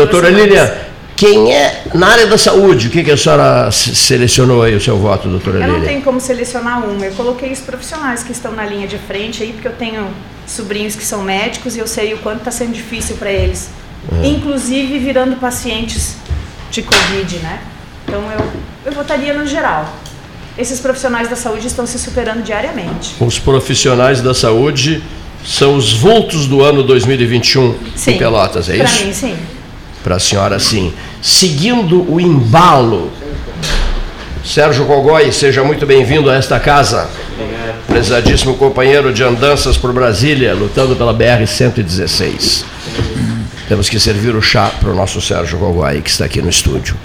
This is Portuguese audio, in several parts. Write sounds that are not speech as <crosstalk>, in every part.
Doutora Lilian, quem é na área da saúde? O que, que a senhora selecionou aí o seu voto, doutora Lilian? Eu não tenho como selecionar um. Eu coloquei os profissionais que estão na linha de frente aí, porque eu tenho sobrinhos que são médicos e eu sei o quanto está sendo difícil para eles. Uhum. Inclusive virando pacientes de Covid, né? Então eu, eu votaria no geral. Esses profissionais da saúde estão se superando diariamente. Os profissionais da saúde são os vultos do ano 2021 sim, em Pelotas, é isso? Para mim, sim. Para a senhora, sim. Seguindo o embalo, Sérgio Gogói, seja muito bem-vindo a esta casa. Obrigado. Prezadíssimo companheiro de andanças por Brasília, lutando pela BR-116. Temos que servir o chá para o nosso Sérgio Gogói, que está aqui no estúdio.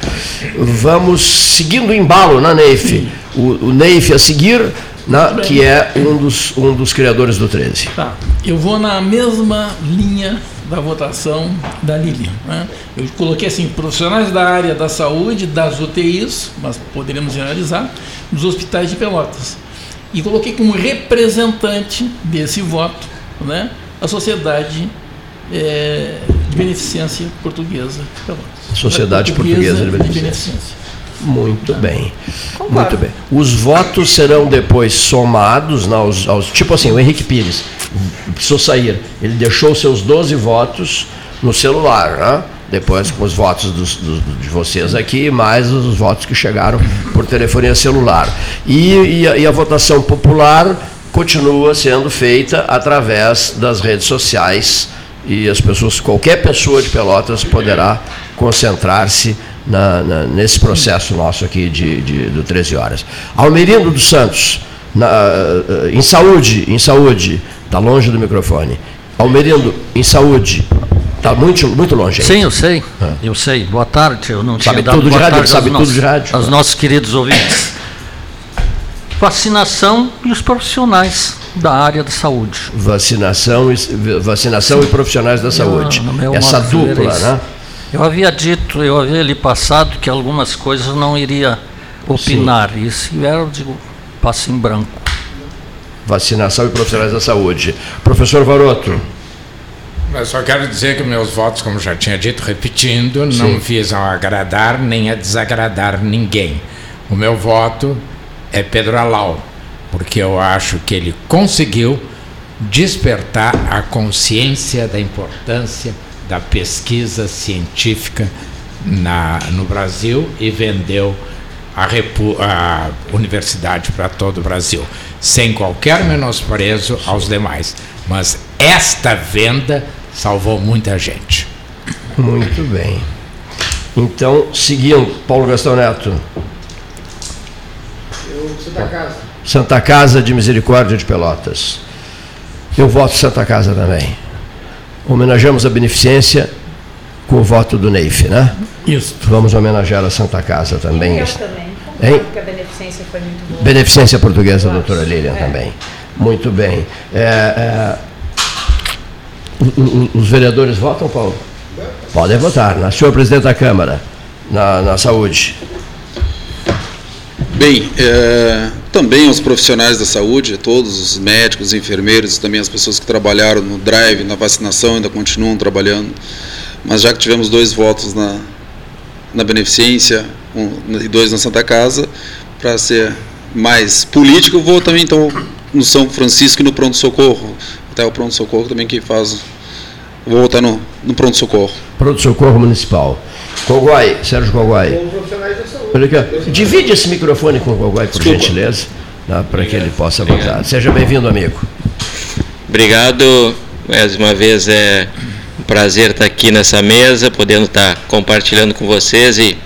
Vamos seguindo o embalo na Neif. O, o Neif a seguir, na, que é um dos, um dos criadores do 13. Tá. Eu vou na mesma linha da votação da Lilian. Né? Eu coloquei assim, profissionais da área da saúde, das UTIs, mas poderíamos generalizar, dos hospitais de Pelotas. E coloquei como representante desse voto né, a Sociedade é, de Beneficência Portuguesa de Pelotas. Sociedade Portuguesa, Portuguesa de Beneficência. De beneficência. Muito bem. Concordo. Muito bem. Os votos serão depois somados né, aos, aos, Tipo assim, o Henrique Pires precisou sair. Ele deixou seus 12 votos no celular, né? Depois com os votos dos, dos, de vocês aqui, mais os votos que chegaram por telefonia celular. E, e, a, e a votação popular continua sendo feita através das redes sociais e as pessoas, qualquer pessoa de Pelotas poderá concentrar-se na, na, nesse processo nosso aqui de, de, do 13 horas. Almerindo dos Santos, na, eh, em saúde, em saúde, está longe do microfone. Almerindo, em saúde, está muito, muito longe. Sim, eu sei, ah. eu sei. Boa tarde, eu não sabe tinha tudo dado de rádio, sabe tudo de rádio. Aos nossos queridos ouvintes. Vacinação e os profissionais da área da saúde. Vacinação e, vacinação e profissionais da saúde. Essa dupla, né? Eu havia dito, eu havia ali passado que algumas coisas não iria opinar. Sim. E se vier, eu digo, passe em branco. Vacinação e profissionais da saúde. Professor Varoto. Eu só quero dizer que meus votos, como já tinha dito, repetindo, Sim. não visam agradar nem a desagradar ninguém. O meu voto é Pedro Alau, porque eu acho que ele conseguiu despertar a consciência da importância da pesquisa científica na, no Brasil e vendeu a, Repu, a universidade para todo o Brasil, sem qualquer menosprezo aos demais. Mas esta venda salvou muita gente. Muito bem. Então, seguindo, Paulo Gastão Neto. Eu, Santa Casa. Santa Casa de Misericórdia de Pelotas. Eu voto Santa Casa também homenageamos a beneficência com o voto do Neif, né? Isso. Vamos homenagear a Santa Casa também. Eu também. Hein? Porque a beneficência foi muito boa. Beneficência portuguesa, doutora Lilian, é. também. Muito bem. É, é, os vereadores votam, Paulo? Podem votar. Na senhor presidente da Câmara, na, na saúde. Bem, é, também os profissionais da saúde, todos os médicos, os enfermeiros, também as pessoas que trabalharam no drive, na vacinação, ainda continuam trabalhando. Mas já que tivemos dois votos na, na beneficência um, e dois na Santa Casa, para ser mais político, vou também então no São Francisco e no Pronto Socorro. Até o Pronto Socorro também que faz. Vou votar no, no Pronto Socorro. Pronto Socorro Municipal. Coguai, Sérgio Coguai. Com profissionais da saúde. Divide esse microfone com o Coguai, por Desculpa. gentileza, né, para que ele possa Obrigado. votar. Seja bem-vindo, amigo. Obrigado. Mais uma vez é um prazer estar aqui nessa mesa, podendo estar compartilhando com vocês e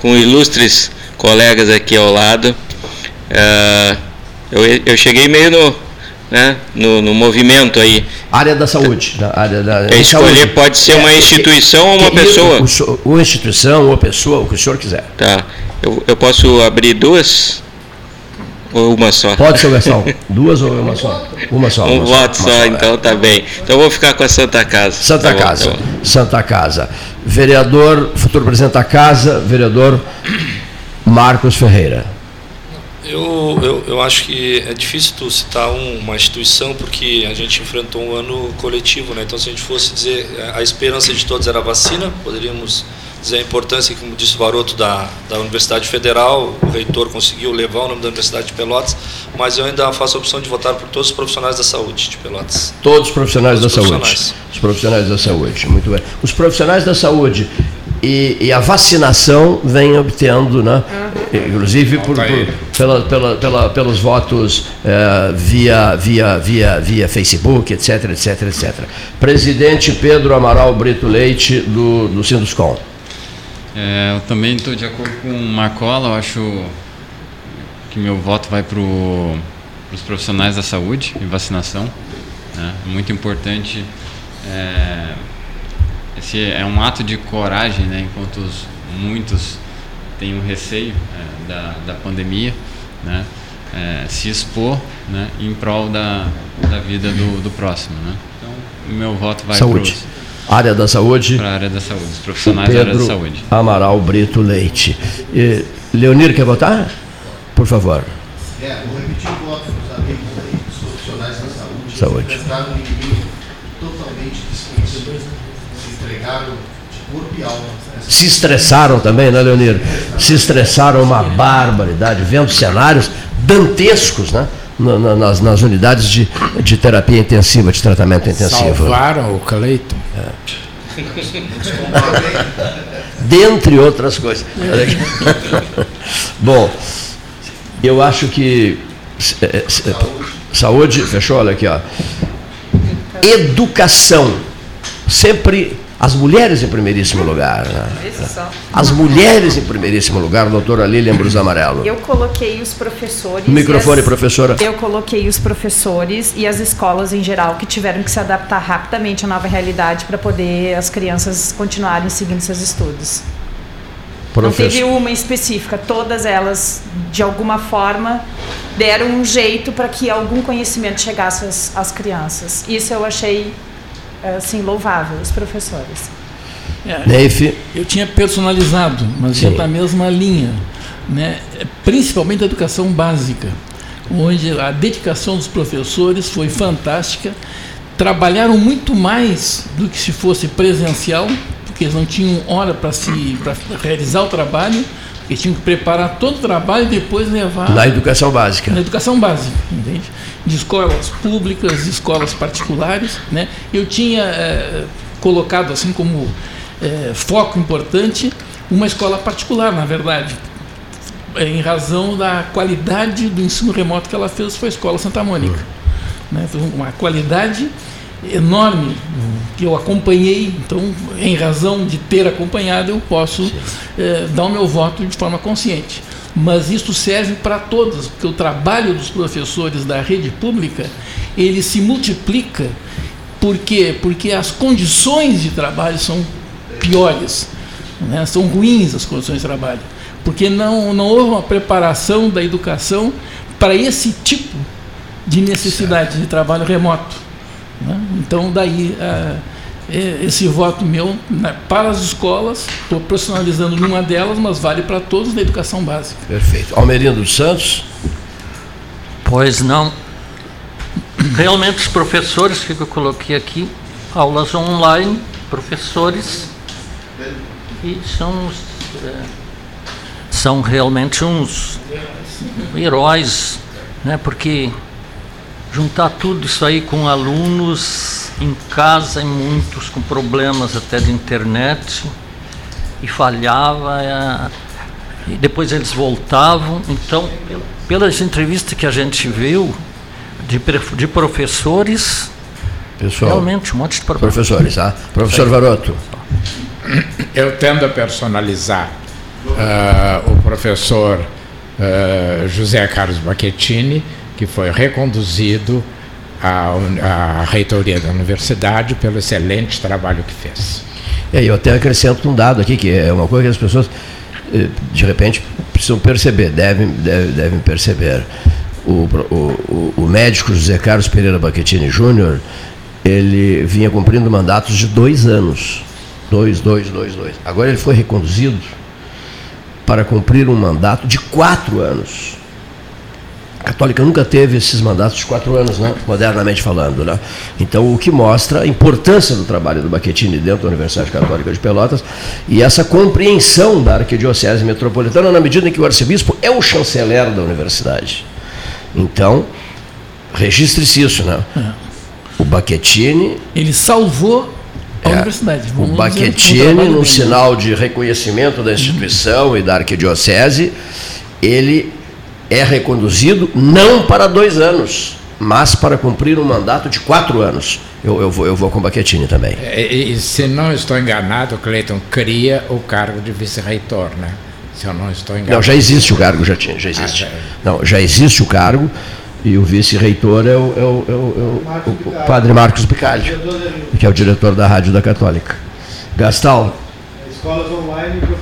com ilustres colegas aqui ao lado. Uh, eu, eu cheguei meio no, né, no, no movimento aí. Área da saúde. Da área da, é escolher saúde. pode ser uma é, instituição ou uma pessoa. Uma instituição, uma pessoa, o que o senhor quiser. Tá. Eu, eu posso abrir duas? Ou uma só? Pode ser, Gastão. <laughs> Duas ou uma só? Uma só. Um uma voto só, só, então tá bem. Então vou ficar com a Santa Casa. Santa tá Casa. Bom, tá Santa Casa. Vereador, futuro presidente da Casa, vereador Marcos Ferreira. Eu, eu, eu acho que é difícil tu citar um, uma instituição porque a gente enfrentou um ano coletivo, né? Então, se a gente fosse dizer a esperança de todos era a vacina, poderíamos dizer a importância, como disse o Varoto, da, da Universidade Federal, o reitor conseguiu levar o nome da Universidade de Pelotas, mas eu ainda faço a opção de votar por todos os profissionais da saúde de Pelotas. Todos os profissionais todos da profissionais. saúde. Os profissionais da saúde, muito bem. Os profissionais da saúde e, e, a vacinação vem obtendo, né? Inclusive por, por, pela, pela, pela, pelos votos é, via, via, via, via Facebook, etc, etc, etc. Presidente Pedro Amaral Brito Leite, do, do Sinduscom. É, eu também estou de acordo com o Marcola, eu acho que meu voto vai para os profissionais da saúde e vacinação. Né? É muito importante. É, esse é um ato de coragem, né? enquanto os, muitos têm um receio é, da, da pandemia, né? É, se expor né? em prol da, da vida do, do próximo. Né? Então, o meu voto vai para área da saúde. Para a área da saúde, os profissionais Pedro da área da saúde. Amaral Brito Leite. E, Leonir, quer votar? Por favor. É, vou repetir o voto dos amigos aí, dos profissionais da saúde. Saúde. De corpo e alma. Se estressaram também, né, Leonir? Se estressaram uma barbaridade, vendo cenários dantescos, né? nas, nas unidades de, de terapia intensiva, de tratamento intensivo. Salvaram o Cleiton. É. Dentre outras coisas. Bom, eu acho que. É, é, saúde, fechou? Olha aqui, ó. Educação. Sempre as mulheres em primeiríssimo lugar. Né? As mulheres em primeiríssimo lugar, doutora Lilian Brus <coughs> Amarelo. Eu coloquei os professores. O microfone, as, professora. Eu coloquei os professores e as escolas em geral que tiveram que se adaptar rapidamente à nova realidade para poder as crianças continuarem seguindo seus estudos. Professor. Não teve uma específica, todas elas, de alguma forma, deram um jeito para que algum conhecimento chegasse às, às crianças. Isso eu achei assim, louvável, os professores. É, eu tinha personalizado, mas Sim. na mesma linha. Né? Principalmente a educação básica, onde a dedicação dos professores foi fantástica. Trabalharam muito mais do que se fosse presencial, porque eles não tinham hora para se pra realizar o trabalho, eles tinham que preparar todo o trabalho e depois levar. Na educação básica. Na educação básica, entende? de escolas públicas, de escolas particulares. Né? Eu tinha é, colocado assim como é, foco importante uma escola particular, na verdade, em razão da qualidade do ensino remoto que ela fez, foi a Escola Santa Mônica. Né? Então, uma qualidade enorme que eu acompanhei, então, em razão de ter acompanhado, eu posso é, dar o meu voto de forma consciente mas isso serve para todas, porque o trabalho dos professores da rede pública ele se multiplica. Por quê? Porque as condições de trabalho são piores, né? são ruins as condições de trabalho, porque não, não houve uma preparação da educação para esse tipo de necessidade de trabalho remoto. Né? Então, daí. A, é, esse voto meu né, para as escolas, estou personalizando numa delas, mas vale para todos na educação básica. Perfeito. Almerindo dos Santos? Pois não. Realmente os professores que eu coloquei aqui, aulas online, professores, e são, é, são realmente uns heróis, né, porque juntar tudo isso aí com alunos em casa e muitos com problemas até de internet e falhava é, e depois eles voltavam. Então pelas entrevistas que a gente viu de, de professores Pessoal, realmente um monte de professores ah? professor Varoto. Eu tendo a personalizar uh, o professor uh, José Carlos Baquetini que foi reconduzido a, a reitoria da universidade pelo excelente trabalho que fez. É, eu até acrescento um dado aqui, que é uma coisa que as pessoas, eh, de repente, precisam perceber, devem, devem, devem perceber. O, o, o médico José Carlos Pereira Baquetini Júnior, ele vinha cumprindo mandatos de dois anos. Dois, dois, dois, dois. Agora ele foi reconduzido para cumprir um mandato de quatro anos. Católica nunca teve esses mandatos de quatro anos, né? modernamente falando. Né? Então, o que mostra a importância do trabalho do Baquetini dentro da Universidade Católica de Pelotas e essa compreensão da Arquidiocese Metropolitana na medida em que o arcebispo é o chanceler da universidade. Então, registre-se isso, né? É. O Baquetini... Ele salvou a é, universidade. Vamos o Baquetini, num sinal de reconhecimento da instituição uhum. e da arquidiocese, ele é reconduzido não para dois anos, mas para cumprir um mandato de quatro anos. Eu, eu, vou, eu vou com o Baquetini também. E, é, e, se não estou enganado, Cleiton cria o cargo de vice-reitor, né? Se eu não estou enganado. Não, já existe o cargo, já, tinha, já existe. Ah, já... Não, já existe o cargo. E o vice-reitor é, o, é, o, é, o, é o, padre Marcos Picalho, que é o diretor da Rádio da Católica. Gastal. Escolas online e.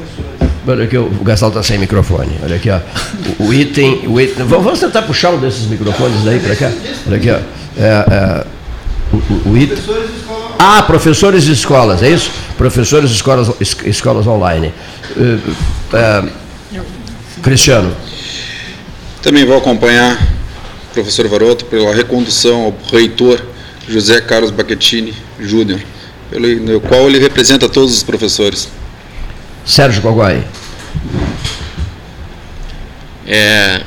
Olha aqui, o Gastal está sem microfone. Olha aqui, ó. O, o, item, o item. Vamos tentar puxar um desses microfones daí para cá. Olha aqui, ó. É, é, o, o item. Ah, professores de escolas, é isso? Professores de escolas, escolas online. É, é, Cristiano. Também vou acompanhar professor Varoto, pela recondução ao reitor José Carlos Baquetini Júnior, pelo qual ele representa todos os professores. Sérgio Coguai. É,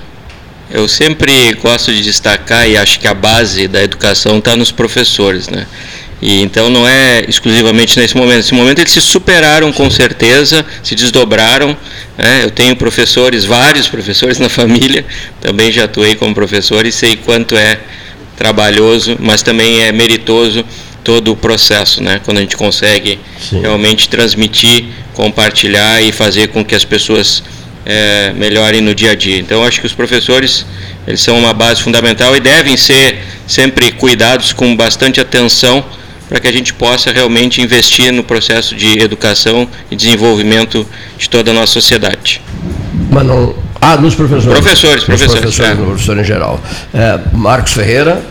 eu sempre gosto de destacar e acho que a base da educação está nos professores, né? E então não é exclusivamente nesse momento. Nesse momento eles se superaram com certeza, se desdobraram. Né? Eu tenho professores, vários professores na <laughs> família, também já atuei como professor e sei quanto é trabalhoso, mas também é meritoso todo o processo, né? Quando a gente consegue Sim. realmente transmitir, compartilhar e fazer com que as pessoas é, melhorem no dia a dia. Então acho que os professores eles são uma base fundamental e devem ser sempre cuidados com bastante atenção para que a gente possa realmente investir no processo de educação e desenvolvimento de toda a nossa sociedade. Mas não. Ah, nos professores. Professores, professores. Professores, é. professor em geral. É, Marcos Ferreira.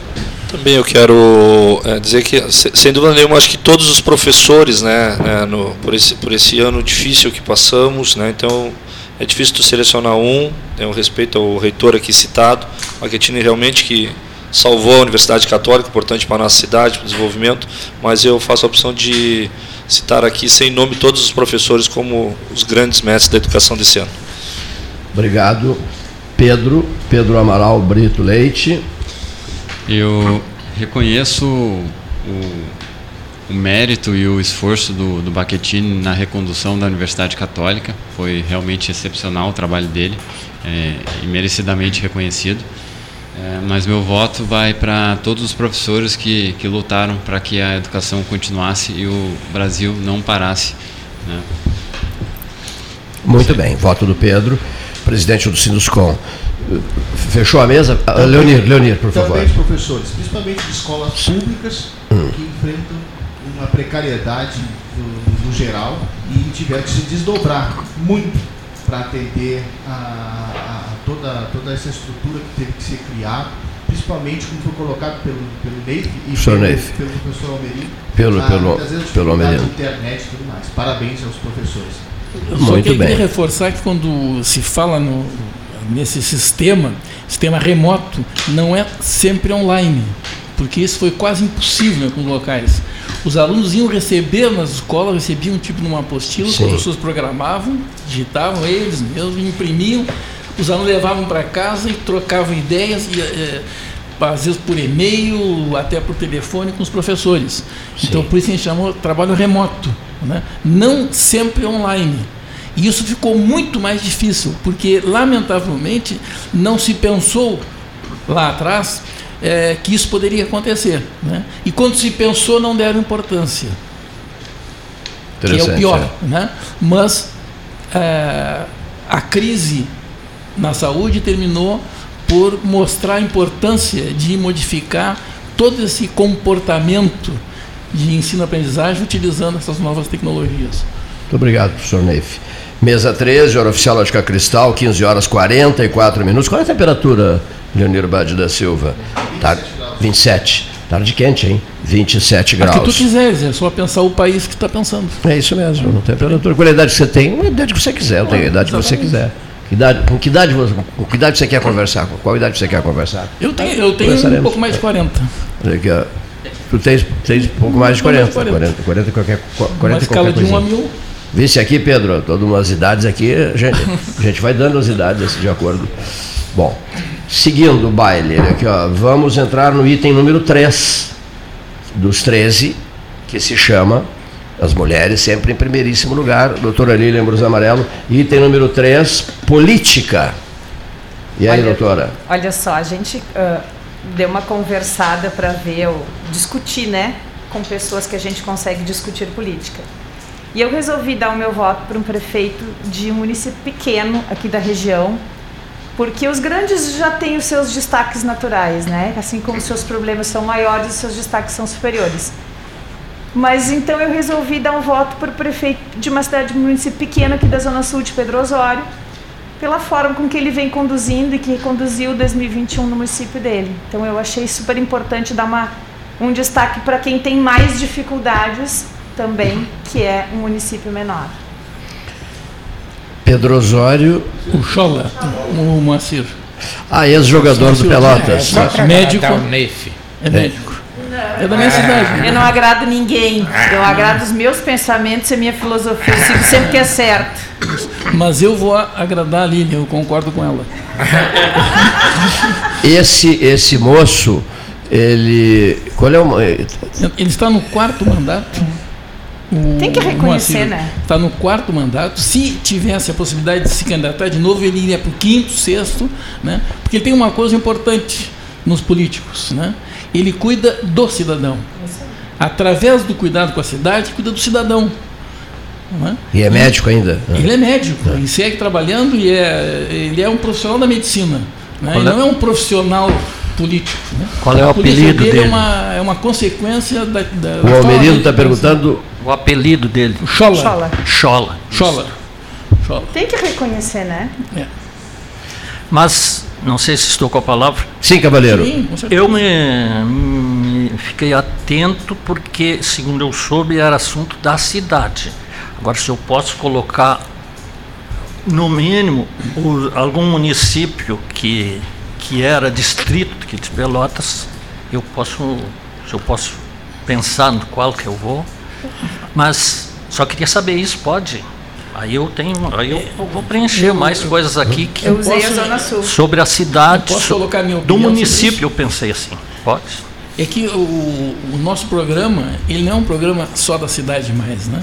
Também eu quero é, dizer que, sem dúvida nenhuma, acho que todos os professores, né, né no, por, esse, por esse ano difícil que passamos, né, então é difícil tu selecionar um, tenho respeito ao reitor aqui citado, Marquetini realmente que salvou a Universidade Católica, importante para a nossa cidade, para o desenvolvimento, mas eu faço a opção de citar aqui, sem nome, todos os professores como os grandes mestres da educação desse ano. Obrigado. Pedro, Pedro Amaral Brito Leite. Eu reconheço o, o mérito e o esforço do, do Baquetini na recondução da Universidade Católica. Foi realmente excepcional o trabalho dele é, e merecidamente reconhecido. É, mas meu voto vai para todos os professores que, que lutaram para que a educação continuasse e o Brasil não parasse. Né? Muito bem, voto do Pedro, presidente do Sinduscom. Fechou a mesa? Ah, também, Leonir, Leonir, por favor. Também os professores, principalmente de escolas públicas, hum. que enfrentam uma precariedade no, geral e tiveram que se desdobrar muito para atender a, a, toda, toda essa estrutura que teve que ser criada, principalmente como foi colocado pelo, pelo Neif e pelo, pelo professor Almerim. Pelo, pelo, pelo Almerim. internet e tudo mais. Parabéns aos professores. Eu Muito só queria bem. reforçar que quando se fala no, nesse sistema, sistema remoto, não é sempre online, porque isso foi quase impossível em alguns locais. Os alunos iam receber nas escolas, recebiam tipo numa apostila, Sim. os professores programavam, digitavam eles mesmos, imprimiam, os alunos levavam para casa e trocavam ideias, e, é, às vezes por e-mail, até por telefone com os professores. Sim. Então por isso a gente chamou trabalho remoto, né? não sempre online. E isso ficou muito mais difícil, porque lamentavelmente não se pensou lá atrás é, que isso poderia acontecer. Né? E quando se pensou, não deram importância. Que é o pior. É. Né? Mas é, a crise na saúde terminou por mostrar a importância de modificar todo esse comportamento de ensino-aprendizagem utilizando essas novas tecnologias. Muito obrigado, professor Neif. Mesa 13, hora oficial Lógica Cristal, 15 horas 44 minutos. Qual é a temperatura, Leonir Bade da Silva? Tá, 27. Tarde quente, hein? 27 graus. O que tu quiseres, é só pensar o país que está pensando. É isso mesmo, não tem temperatura. Qual é a idade que você tem? A idade que você quiser, eu tenho a idade que você quiser. Que idade, com, que idade, com que idade você quer conversar? Com qual idade você quer conversar? Eu tenho, eu tenho um pouco mais de 40. Aqui. Tu tens, tens um pouco mais de 40. 40, 40, 40 qualquer, 40 Uma escala de 1 a 1000. Visse aqui, Pedro, todas umas idades aqui, a gente, a gente vai dando as idades assim, de acordo. Bom, seguindo o baile, aqui, ó, vamos entrar no item número 3 dos 13, que se chama As Mulheres Sempre em Primeiríssimo Lugar, doutora Lília Ambrosio Amarelo, item número 3, Política. E aí, Olha- doutora? Olha só, a gente ah, deu uma conversada para ver, discutir, né, com pessoas que a gente consegue discutir política. E eu resolvi dar o meu voto para um prefeito de um município pequeno aqui da região, porque os grandes já têm os seus destaques naturais, né? Assim como os seus problemas são maiores, os seus destaques são superiores. Mas então eu resolvi dar um voto para o prefeito de uma cidade, de um município pequeno aqui da Zona Sul de Pedro Osório, pela forma com que ele vem conduzindo e que conduziu 2021 no município dele. Então eu achei super importante dar uma, um destaque para quem tem mais dificuldades também, que é um município menor. Pedro Osório, O Chola, o Moacir. ah, ex-jogador do Pelotas. Só para Médico. Neif. É médico. É da minha cidade. Eu não agrado ninguém, eu agrado os meus pensamentos e a minha filosofia, eu sigo sempre que é certo. Mas eu vou agradar a Lilian, eu concordo com ela. Esse, esse moço, ele. Qual é o. Ele está no quarto mandato. O Tem que reconhecer, Moacir né? Está no quarto mandato. Se tivesse a possibilidade de se candidatar de novo, ele iria para o quinto, sexto, né? Porque ele tem uma coisa importante nos políticos, né? Ele cuida do cidadão. Através do cuidado com a cidade, cuida do cidadão. não é? E é médico ainda? Ele é médico, ele segue trabalhando e é, ele é um profissional da medicina. Né? Ele é- não é um profissional político. Né? Qual é o apelido dele? É dele? uma, é uma consequência da. da O Almerido está perguntando. O apelido dele. Chola. Chola. Chola. Chola. Chola. Tem que reconhecer, né? É. Mas, não sei se estou com a palavra, Sim, cavaleiro. Sim, com certeza. eu me, me fiquei atento porque, segundo eu soube, era assunto da cidade. Agora, se eu posso colocar, no mínimo, o- algum município que, que era distrito aqui de Pelotas, eu posso, se eu posso pensar no qual que eu vou, mas só queria saber isso, pode? Aí eu tenho, aí eu vou preencher mais coisas aqui que Eu usei a posso- Zona Sul. sobre a cidade, Eu posso so- colocar minha do município, isso? eu pensei assim. Pode? É que o, o nosso programa, ele não é um programa só da cidade mais, né?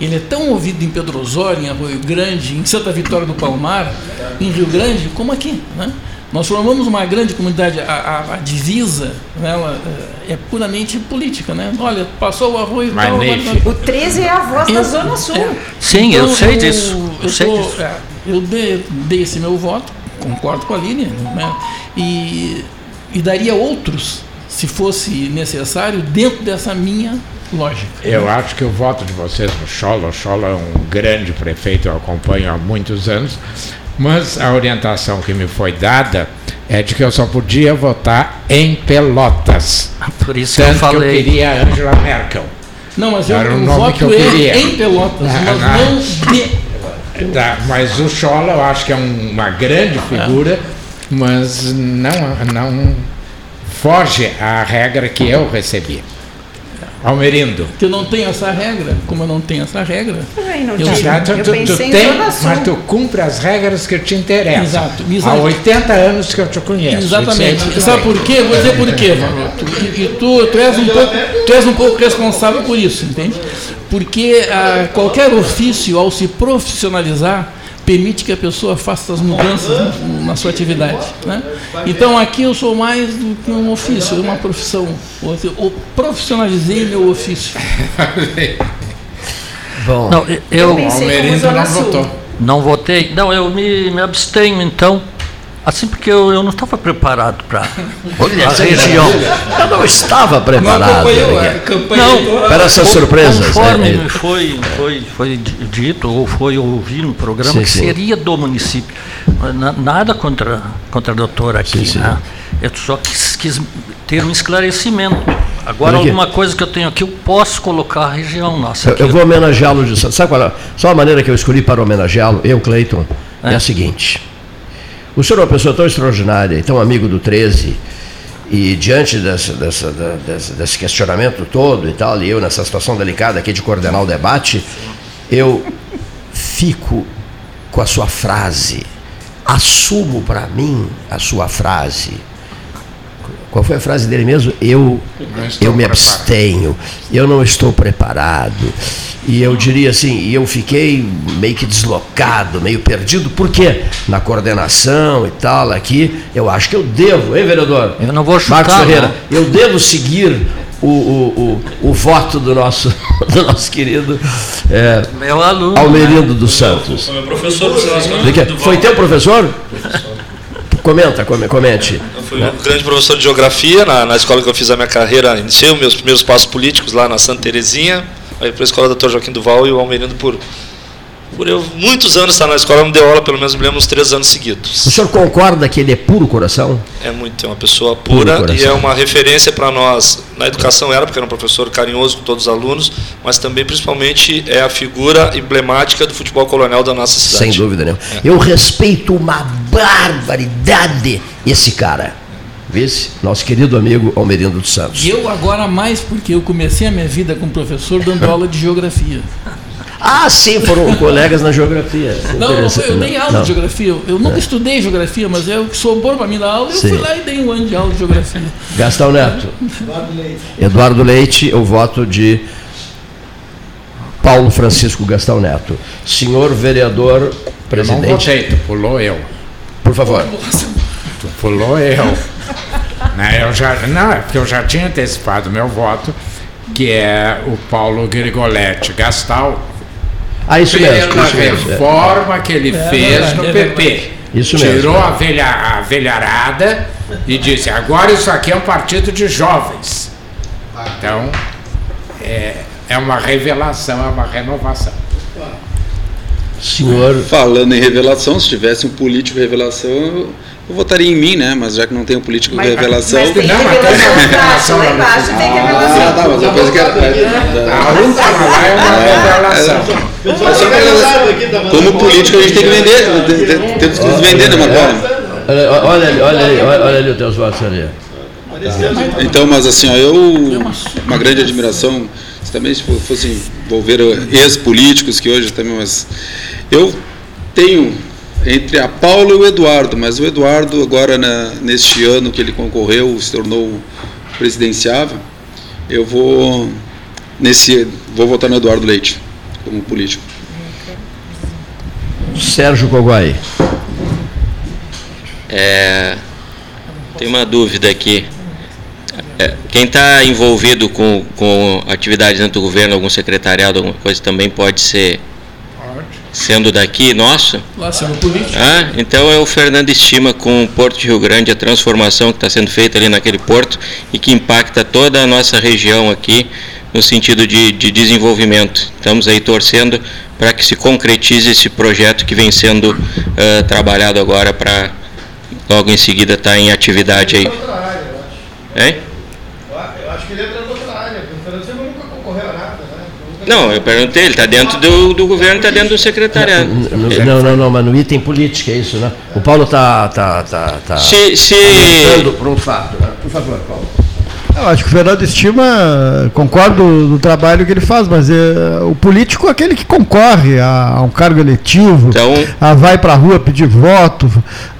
Ele é tão ouvido em Pedro Osório, em Arroio Grande, em Santa Vitória do Palmar, em Rio Grande, como aqui, né? Nós formamos uma grande comunidade, a, a- a divisa, né, ela é, é puramente política, né? Olha, passou o arroio e tal, agora O 13 é a voz da Eu- Zona Sul. é. Sim, eu Então, sei disso. Eu Eu, sei tô- disso. é, eu dei, dei esse meu voto, concordo com a Lilian, né? e, e daria outros, se fosse necessário, dentro dessa minha lógica. Eu acho que o voto de vocês no Chola, o Chola é um grande prefeito, eu acompanho há muitos anos, mas a orientação que me foi dada é de que eu só podia votar em Pelotas. Por isso que eu Tanto que eu falei. queria a Angela Merkel. Não, mas eu, Era nome voto que eu queria. em Pelotas, Ah, mas ah. não de. Tá, mas o Chola eu acho que é um- uma grande figura, mas não, não foge à regra que eu recebi. Almerindo. Que eu não tenho essa regra, como eu não tenho essa regra. Não Eu Tu, Eu tu- tu tem, mas tu cumpre as regras que te interessam. Exato, Há exato. 80 anos que eu te conheço. Exatamente. Tu Sabe por quê? Vou dizer por quê. E, e tu, tu, és um pouco, tu és um pouco responsável por isso, entende? Porque ah, qualquer ofício, ao se profissionalizar, permite que a pessoa faça as mudanças na, sua atividade. Né? Então aqui eu sou mais do que um ofício, uma profissão. Eu profissionalizei meu ofício. <laughs> Bom, Não, eu, Eu não votou. não votei. Não, eu me, me abstenho então. Assim porque eu, eu não estava preparado para <laughs> a região. eu não estava preparado. né? campanha Não, Para essas surpresas. Conforme né? me foi, foi, foi dito ou foi ouvido no programa Sim, que sim. seria do município. Na- Nada contra, contra a doutora aqui. Sim, sim. né? Eu só quis, quis ter um esclarecimento. Agora, alguma coisa que eu tenho aqui, eu posso colocar a região nossa. Eu, aqui. eu vou homenageá-lo. de- Sabe qual é? Só a maneira que eu escolhi para homenageá-lo? Eu, Cleiton. é. é a seguinte. O senhor é uma pessoa tão extraordinária e tão amigo do 13, e diante dessa, dessa, dessa, desse questionamento todo e tal, e eu nessa situação delicada aqui de coordenar o debate, eu fico com a sua frase. Assumo para mim a sua frase. Qual foi a frase dele mesmo? Eu, eu me abstenho, eu não estou preparado. E eu diria assim, eu fiquei meio que deslocado, meio perdido, porque na coordenação e tal aqui, eu acho que eu devo, hein, vereador? Eu não vou chutar. Marcos Ferreira, não. eu devo seguir o, o, o, o, voto do nosso, <laughs> do nosso querido é, meu aluno, Almerindo dos Santos. Foi meu professor. Foi teu professor? Comenta, comente. Eu fui um grande professor de geografia na, na escola que eu fiz a minha carreira. Iniciei os meus primeiros passos políticos lá na Santa Terezinha aí para a escola Dr. Joaquim Duval e o Almerindo por por eu muitos anos estar na escola, me deu aula pelo menos me lembro uns três anos seguidos. O senhor concorda que ele é puro coração? É muito, é uma pessoa pura e é uma referência para nós. Na educação era, porque era um professor carinhoso com todos os alunos, mas também principalmente é a figura emblemática do futebol colonial da nossa cidade. Sem dúvida nenhuma. É. Eu respeito uma barbaridade esse cara. Vice, nosso querido amigo Almerindo dos Santos. E eu agora mais porque eu comecei a minha vida como professor dando <laughs> aula de geografia. Ah, sim, foram <laughs> colegas na geografia. Não, eu dei aula não. de geografia. Eu nunca é. estudei geografia, mas eu sobrou para mim na aula, eu sim. fui lá e dei um ano de aula de geografia. Gastão Neto. Eduardo Leite. Eduardo Leite, eu voto de Paulo Francisco Gastão Neto. Senhor vereador presidente. Eu não votei, tu pulou eu. Por favor. Tu pulou eu. Né, eu já, não, é porque eu já tinha antecipado meu voto, que é o Paulo Grigoletti Gastal. Ah, isso mesmo. Pela isso reforma é. que ele é, fez no PP. Isso mesmo. Tirou é. a, velha, a velharada e disse: agora isso aqui é um partido de jovens. Então, é, é uma revelação, é uma renovação. Senhor. Falando em revelação, se tivesse um político revelação, eu eu votaria em mim, né? Mas já que não tem um político mas, revelação. Mas tem não, revelação lá embaixo tem revelação. Ah, tá, mas eu pensei que era. A última lá é uma revelação. Como político a gente tem que vender, temos que nos vender, né, Macron? Olha ali, olha ali, olha ali os teus votos ali. Então, mas assim, ó, eu, uma grande admiração, se também se fosse envolver ex-políticos que hoje também, mas eu tenho entre a Paula e o Eduardo, mas o Eduardo agora na, neste ano que ele concorreu se tornou presidenciável, eu vou nesse vou votar no Eduardo Leite como político. Sérgio Coguai. É, tem uma dúvida aqui. É, quem está envolvido com, com atividades dentro do governo, algum secretariado, alguma coisa, também pode ser sendo daqui nosso. Lá sendo político. Ah, então é o Fernando Estima com o Porto de Rio Grande, a transformação que está sendo feita ali naquele porto e que impacta toda a nossa região aqui no sentido de, de desenvolvimento. Estamos aí torcendo para que se concretize esse projeto que vem sendo uh, trabalhado agora para logo em seguida estar tá em atividade aí. Hein? Eu acho que ele entra outra área, o Fernando nunca concorreu a nada. Não, eu perguntei, ele está dentro do, do governo, está dentro do secretariado. Não, não, não, mas no item político, é isso, né? O Paulo está tá, tá, tá, se, se... por um fato. Né? Por favor, Paulo. Eu acho que o Fernando estima, concordo do trabalho que ele faz, mas é, o político é aquele que concorre a, a um cargo eletivo, então, a, vai para a rua pedir voto,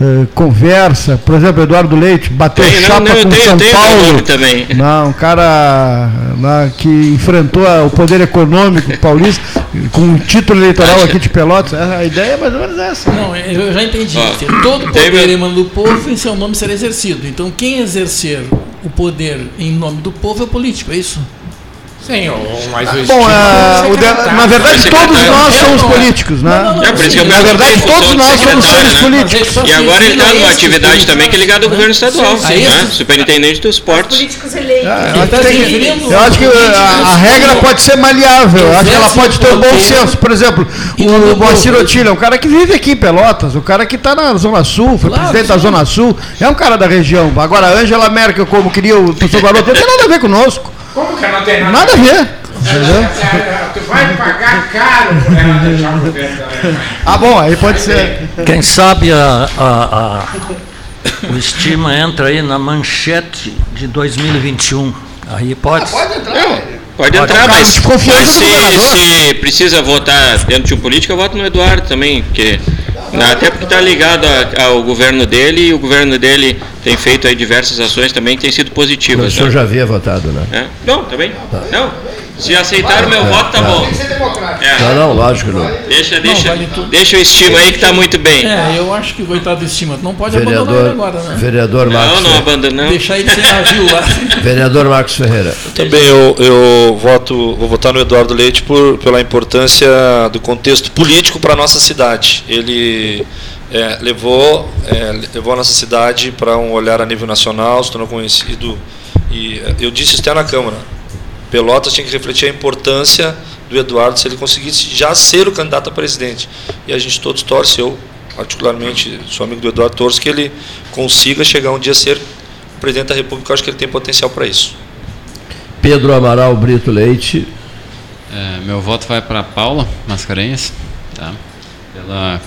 é, conversa. Por exemplo, Eduardo Leite bateu tem, chapa não, não, com tenho, São tenho Paulo. Também. Não, um cara não, que enfrentou o poder econômico paulista com um título eleitoral aqui de Pelotas. A ideia é mais ou menos essa. Não, eu já entendi. Ah, Todo poder emana do povo em seu nome será exercido. Então, quem exercer o poder em nome do povo é político, é isso? Sim, mas o Bom, é, o de, na verdade todos nós somos políticos, né? Não, não, é, por isso que eu na verdade todos nós somos seres né? políticos. E agora ele está numa atividade também que é ligada ao governo estadual, sim, né? Superintendente dos portos. Políticos eleitos. É, eu, acho que, que a, a, regra pode ser maleável, eu acho que ela pode ter um bom senso. Por exemplo, o Moacir Otília é um cara que vive aqui em Pelotas, o cara que está na Zona Sul, foi presidente da Zona Sul, é um cara da região. Agora, a Angela Merkel, como queria o professor Garoto, não tem nada a ver conosco. Como que não tem nada? Nada a ver. Tu vai pagar caro por ela deixar o governo Ah, bom, aí pode ser. Quem sabe a, a, a, o estima entra aí na manchete de 2021. Aí pode. Ah, pode entrar. Pode entrar, mas, mas se, se, precisa votar dentro de um político, eu voto no Eduardo também, porque até porque está ligado ao governo dele e o governo dele tem feito aí diversas ações também que têm sido positivas. Mas o senhor né? já havia votado, né? É? Não, também. Tá. Não. Se aceitar o meu é, voto, tá é. bom. É. Não, não, lógico não. Deixa, deixa, não, vale deixa o estima aí que está muito bem. É, eu acho que o coitado do estima não pode vereador, abandonar ele agora, né? Vereador Marcos. Não, não abandonamos. Deixar ele sem navio lá. <laughs> Vereador Marcos Ferreira. Também eu, eu voto, vou votar no Eduardo Leite por, pela importância do contexto político para a nossa cidade. Ele é, levou, é, levou a nossa cidade para um olhar a nível nacional, se tornou conhecido. E é, eu disse isso até na Câmara. Pelotas tinha que refletir a importância do Eduardo se ele conseguisse já ser o candidato a presidente. E a gente todos torce, eu particularmente sou amigo do Eduardo Torres, que ele consiga chegar um dia a ser presidente da República. Eu acho que ele tem potencial para isso. Pedro Amaral Brito Leite. É, meu voto vai para Paula Mascarenhas, tá? pela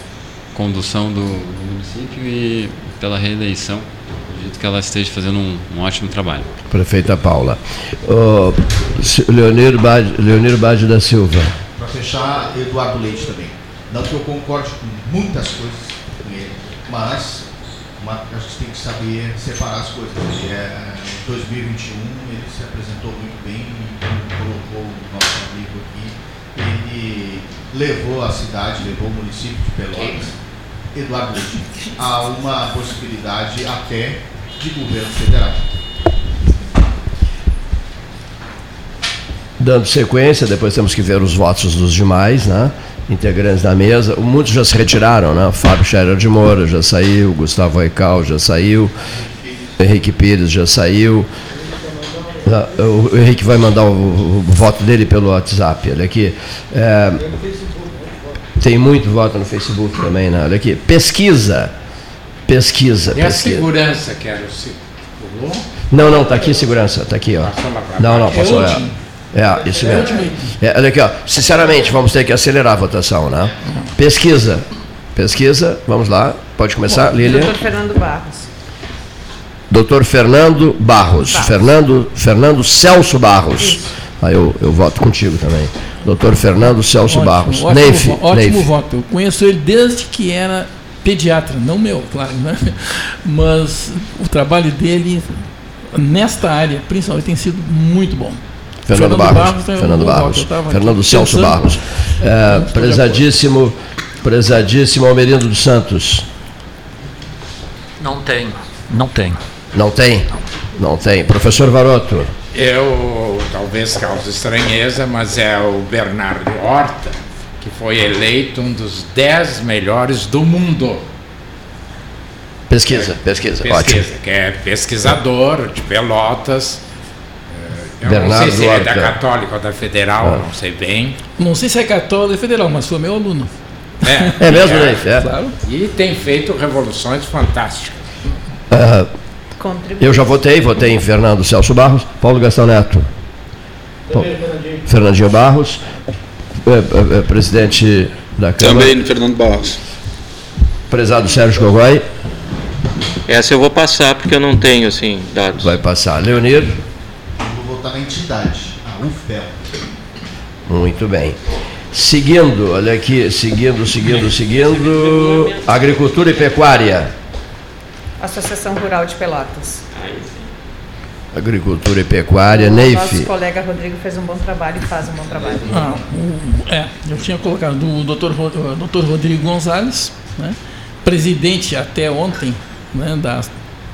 condução do, do município e pela reeleição. Acredito que ela esteja fazendo um, um ótimo trabalho. Prefeita Paula. Leonir, Bade, Leonir da Silva. Para fechar, Eduardo Leite também. Não que eu concorde com muitas coisas com ele, mas uma, a gente tem que saber separar as coisas. Ele é, em 2021 ele se apresentou muito bem e colocou o nosso amigo aqui. Ele levou a cidade, levou o município de Pelotas Eduardo Leite, há uma possibilidade até de governo federal. Dando sequência, depois temos que ver os votos dos demais, né? Integrantes da mesa. Muitos já se retiraram, né? Fábio Scherer de Moura já saiu, Gustavo Aical já saiu, Henrique Pires já saiu. O Henrique vai mandar o, voto dele pelo WhatsApp. Olha aqui. É, tem muito voto no Facebook também, né? Olha aqui. Pesquisa. Pesquisa. E pesquisa. a segurança que era o Não, não, está aqui segurança, está aqui, ó. Não, não, passou. É, é isso mesmo. É, olha aqui, ó. Sinceramente, vamos ter que acelerar a votação, né? Pesquisa. Pesquisa, vamos lá. Pode começar, Lilian. Doutor Fernando Barros. Doutor Fernando Barros. Barros. Fernando, Fernando Celso Barros. Isso. Aí eu, eu voto contigo também. Doutor Fernando Celso ótimo, Barros. Ótimo, Neif, ótimo Neif. voto. Eu conheço ele desde que era pediatra, não meu, claro, né? <laughs> mas o trabalho dele nesta área, principalmente, tem sido muito bom. Fernando, Fernando Barros, Barros Fernando Barros, Fernando Celso Barros, é, prezadíssimo, prezadíssimo Almerindo dos Santos. Não tem, não tem. Não tem, não tem. Professor Varoto. Eu talvez cause estranheza, mas é o Bernardo Horta, que foi eleito um dos dez melhores do mundo. Pesquisa, pesquisa, pesquisa ótimo. Que é pesquisador de Pelotas. É, eu Bernardo não sei se é da Católica ou da Federal, ah. não sei bem. Não sei se é católica ou federal, mas foi meu aluno. É, <laughs> é mesmo, é, é. Claro. E tem feito revoluções fantásticas. Uh, eu já votei, votei em Fernando Celso Barros, Paulo Gastão Neto. Fernandinho. Fernandinho Barros, é, é, é, presidente da Câmara. Também Fernando Barros. Prezado Sérgio Gogói. Essa eu vou passar porque eu não tenho assim dados. Vai passar. Leonir. Eu vou votar na entidade, a UFPEL. Muito bem. Seguindo, olha aqui, seguindo, seguindo, seguindo. Agricultura e pecuária. Associação Rural de Pelotas. Agricultura e Pecuária, Neif. Nosso colega Rodrigo fez um bom trabalho e faz um bom trabalho. Ah, é, eu tinha colocado do doutor, doutor Rodrigo Gonzalez, né, presidente até ontem, né, da,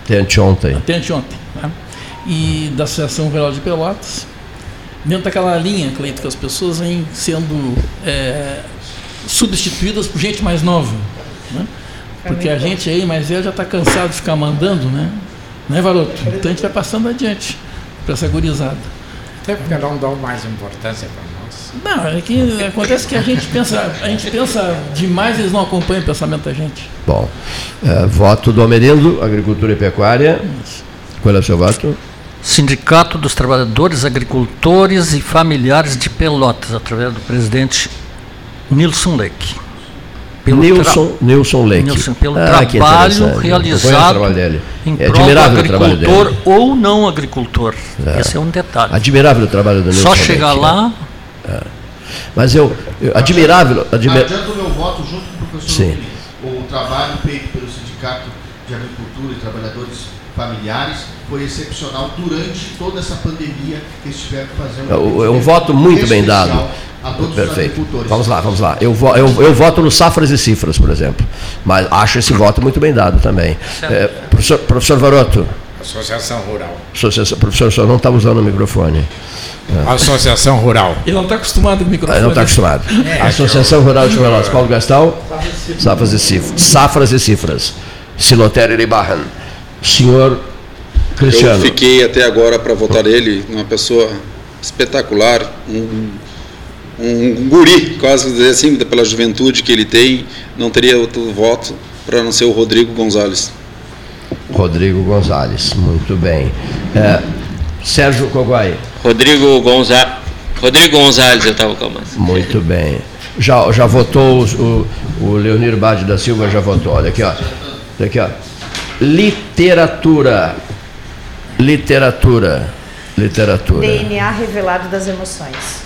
até anteontem. Até anteontem, né, e da Associação Rural de Pelotas, dentro daquela linha, Cleito, que as pessoas vêm sendo é, substituídas por gente mais nova. Né? Porque a gente aí, mais velho, já está cansado de ficar mandando, né? Né, Varoto? Então a gente vai passando adiante para essa gurizada. Até porque não dão mais importância para nós. Não, é que acontece que a gente pensa, a gente pensa demais, eles não acompanham o pensamento da gente. Bom, é, voto do Almerindo, Agricultura e Pecuária. Qual é o seu voto? Sindicato dos Trabalhadores Agricultores e Familiares de Pelotas, através do presidente Nilson Leque. Pelo Nilson, tra... Nilson Leque. Nilson, pelo ah, trabalho realizado trabalho em é prol do agricultor ou não agricultor. É. Esse é um detalhe. Admirável o trabalho do Nilson Só chegar Leque, lá... Né? É. Mas eu, eu admirável... Admir... Adianto o meu voto junto com o professor Sim. O trabalho feito pelo Sindicato de Agricultura e Trabalhadores Familiares foi excepcional durante toda essa pandemia que eles tiveram que fazer. Um é um voto muito bem dado. Perfeito. Vamos lá, vamos lá. Eu, eu, eu voto no Safras e Cifras, por exemplo. Mas acho esse voto muito bem dado também. É, professor, professor Varoto. Associação Rural. Associação, professor, o senhor não está usando o microfone. É. Associação Rural. Ele não está acostumado com o microfone. Ele não está acostumado. É, Associação Rural de Veloz. Paulo Gastal. Safras e Cifras. Safras e Cifras. Silotério e Barran. Senhor Cristiano. Eu fiquei até agora para votar nele, uma pessoa espetacular, um, um guri, quase dizer assim, pela juventude que ele tem, não teria outro voto para não ser o Rodrigo Gonzalez. Rodrigo Gonzalez, muito bem. É, Sérgio Coguai. Rodrigo Gonzalez. Rodrigo Gonzalez, eu estava calmando. Muito bem. Já, já votou o, o Leonir Bade da Silva, já votou. Olha aqui, ó. Olha aqui, ó. Literatura. Literatura. Literatura. DNA revelado das emoções.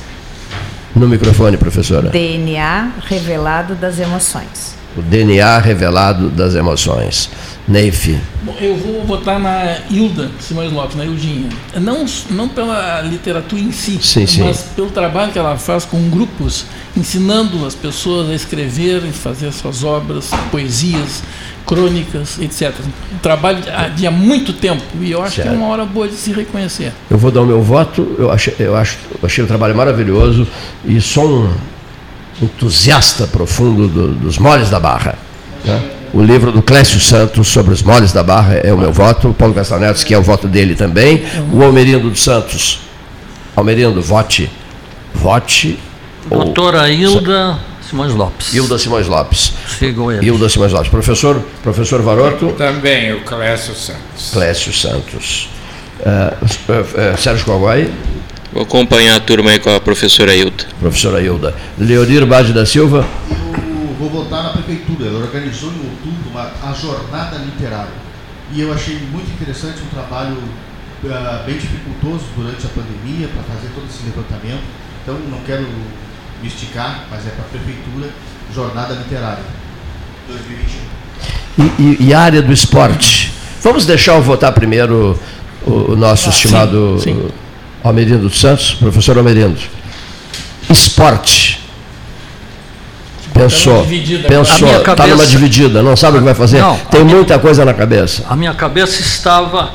No microfone, professora. DNA revelado das emoções. O DNA revelado das emoções. Neif. Bom, eu vou votar na Hilda Simões Lopes, na Hildinha. Não, não pela literatura em si, sim, mas sim. pelo trabalho que ela faz com grupos, ensinando as pessoas a escrever e fazer suas obras, poesias, crônicas, etc. Um trabalho de há muito tempo e eu acho certo. que é uma hora boa de se reconhecer. Eu vou dar o meu voto, eu achei, eu acho, eu achei o trabalho maravilhoso e sou um entusiasta profundo do, dos moles da barra. Né? O livro do Clécio Santos sobre os moles da barra é o meu voto, o Paulo Castanetos, que é o voto dele também, o Almerindo dos Santos. Almerindo, vote. Vote. Doutora Hilda Simões Lopes. Hilda Simões Lopes. Sigo ele. Hilda Simões Lopes. Professor, professor Varoto? Também, o Clécio Santos. Clécio Santos. Uh, uh, uh, Sérgio Coguai? Vou acompanhar a turma aí com a professora Hilda. Professora Hilda. Leonir Bade da Silva? Eu vou votar na prefeitura. Ela organizou em outubro uma, a jornada literária. E eu achei muito interessante um trabalho bem dificultoso durante a pandemia para fazer todo esse levantamento. Então, não quero me esticar, mas é para a Prefeitura, Jornada Literária 2021. E, e, e, a área do esporte? Vamos deixar eu votar primeiro o, o nosso ah, estimado sim, sim. Almerindo dos Santos, professor Almerindo. Esporte. Pensou, pensou, está numa dividida, não sabe o que vai fazer? Não, Tem muita minha, coisa na cabeça. A minha cabeça estava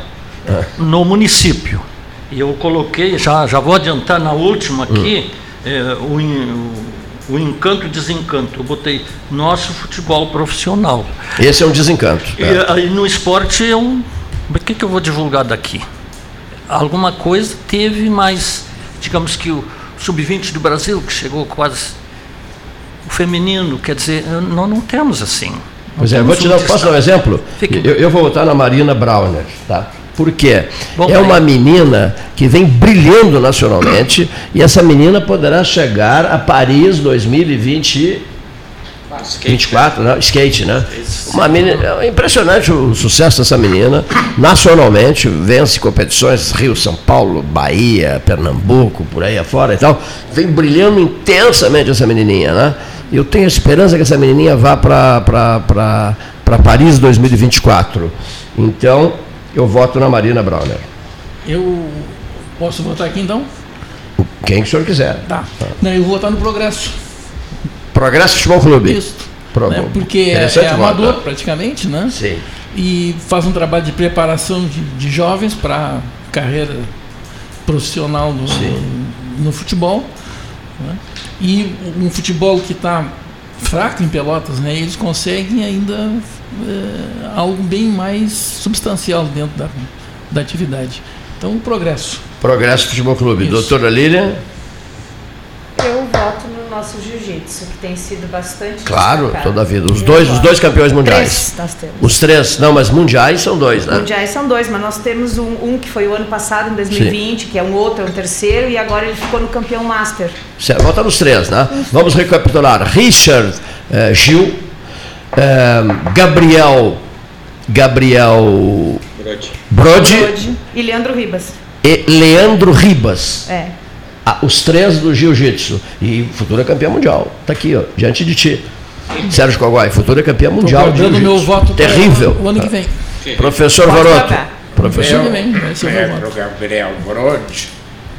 é. no município. E eu coloquei, já, já vou adiantar na última aqui, hum é, o, o, o, encanto e desencanto. Eu botei nosso futebol profissional. Esse é um desencanto. E é. aí no esporte é um. O que, que eu vou divulgar daqui? Alguma coisa teve, mas digamos que o sub-20 do Brasil, que chegou quase. O feminino, quer dizer, nós não temos assim. Não pois é, vou te dar, posso dar um exemplo? Eu, eu, vou votar na Marina Browner, tá? Por quê? Bom, é uma menina que vem brilhando nacionalmente e essa menina poderá chegar a Paris 2020 skate, 24, né? skate, né? Uma menina, é impressionante o sucesso dessa menina. Nacionalmente, vence competições Rio, São Paulo, Bahia, Pernambuco, por aí afora e tal. Vem brilhando intensamente essa menininha, né? Eu tenho esperança que essa menininha vá para Paris 2024. Então, eu voto na Marina Browner. Eu posso votar aqui então? Quem que o senhor quiser. Tá. Não, eu vou votar no Progresso. Progresso Futebol Clube. Isso. Pro... Né? Porque é, é amador praticamente, né? Sim. E faz um trabalho de preparação de, de jovens para carreira profissional no, no, no futebol. Né? E um futebol que está fraco em Pelotas, né? Eles conseguem ainda é, algo bem mais substancial dentro da, da atividade. Então, progresso. Progresso Futebol Clube. Isso. Doutora Lília? Nosso jiu-jitsu, que tem sido bastante. Claro, destacado. toda a vida. Os dois, os dois campeões mundiais. Três nós temos. Os três, não, mas mundiais são dois, né? Mundiais são dois, mas nós temos um, um que foi o ano passado, em 2020, Sim. que é um outro, é um terceiro, e agora ele ficou no campeão master. Certo, volta nos três, né? Vamos recapitular. Richard eh, Gil, eh, Gabriel. Gabriel. Brode. Brode. Brode. E Leandro Ribas. E Leandro Ribas. É. Ah, os três do jiu-jitsu. E futura campeã mundial. Está aqui, ó, diante de ti. Sérgio Coguai, futura campeã mundial. Estou dando meu voto Terrível. o ano que vem. Professor Varoto. Professor. Meu, o Gabriel Brode.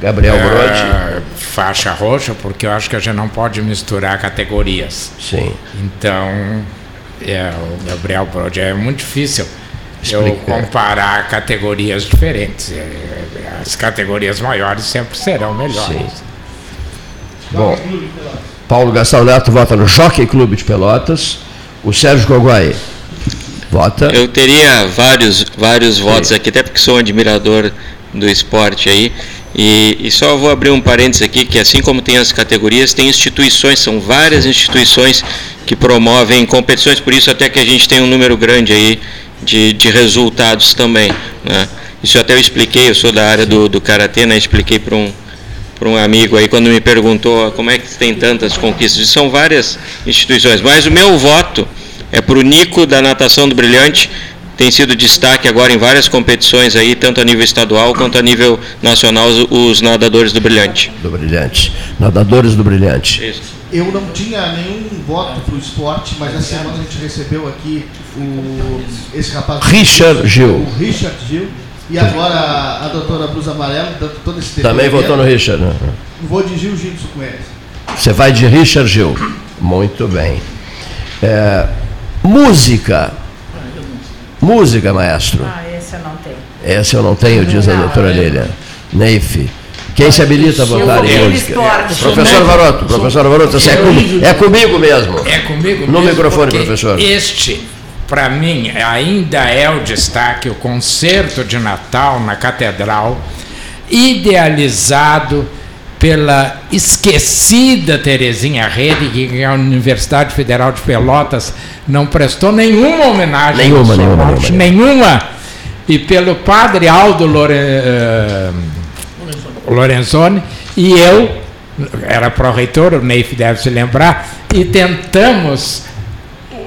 Gabriel Brode. É, faixa roxa, porque eu acho que a gente não pode misturar categorias. Sim. Então, é, o Gabriel Brode é muito difícil eu comparar categorias diferentes. É, as categorias maiores sempre serão melhores. Sim. Bom, Paulo Gastão Neto vota no Jockey Clube de Pelotas. O Sérgio Coguai vota. Eu teria vários, vários votos aqui, até porque sou um admirador do esporte aí. E, e, só vou abrir um parênteses aqui, que assim como tem as categorias, tem instituições, são várias instituições que promovem competições, por isso até que a gente tem um número grande aí de, de resultados também. Né? Isso até eu expliquei, eu sou da área do, do Karatê, né? expliquei para um, para um amigo aí quando me perguntou como é que tem tantas conquistas. São várias instituições, mas o meu voto é para o Nico da Natação do Brilhante, tem sido destaque agora em várias competições aí, tanto a nível estadual quanto a nível nacional, os nadadores do Brilhante. Do Brilhante. Nadadores do Brilhante. Isso. Eu não tinha nenhum voto para o esporte, mas essa semana a gente recebeu aqui o, esse rapaz. Richard Gil. O Richard Gil. E agora a doutora Blusa Amarela, dando todo esse Também votou no Richard. Né? Vou de jiu-jitsu com eles. Você vai de Richard Gil. Muito bem. É, música. Música, maestro. Ah, esse eu não tenho. Esse eu não tenho, diz a doutora Lília. Neif. Quem se habilita a votar em música? Professor Varoto, professor Varoto, é, comigo, é comigo mesmo. É comigo No mesmo microfone, professor. Este, para mim, ainda é o destaque, o concerto de Natal na Catedral, idealizado pela esquecida Terezinha Rede, que a Universidade Federal de Pelotas não prestou nenhuma homenagem. Nenhuma, nenhuma, nenhuma, nenhuma. E pelo padre Aldo Lore, uh, Lorenzoni e eu, era pró-reitor, o Neif deve se lembrar, e tentamos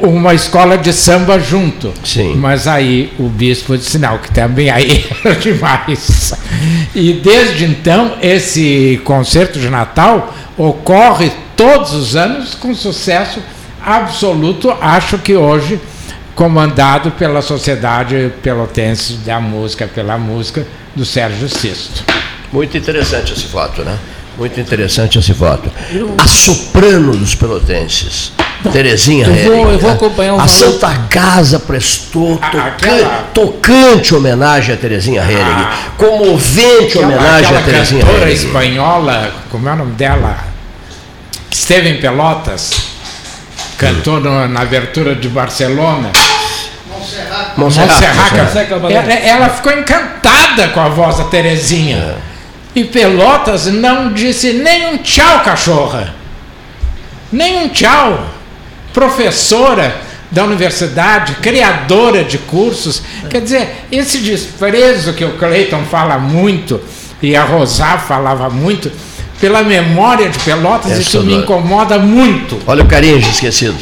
uma escola de samba junto. Sim. Mas aí o bispo disse, não, que também aí era <laughs> demais. E desde então, esse concerto de Natal ocorre todos os anos com sucesso absoluto, acho que hoje comandado pela Sociedade Pelotense da Música, pela música do Sérgio Sisto. Muito interessante esse voto, né? Muito interessante esse voto. A soprano dos pelotenses. Terezinha eu vou, eu vou acompanhar o A Santa Casa prestou toca, tocante homenagem a Terezinha Henning, comovente aquela, homenagem aquela a Terezinha cantora espanhola, como é o nome dela? Que esteve em Pelotas, cantou no, na abertura de Barcelona. Monserrat. Monserrat. Monserrat. Ela, ela, ficou encantada com a voz da Terezinha. É. E Pelotas não disse nem um tchau, cachorra. Nem um tchau. Professora da universidade, criadora de cursos. Quer dizer, esse desprezo que o Cleiton fala muito, e a Rosá falava muito, pela memória de Pelotas, é isso me incomoda muito. Olha o carinho esquecido.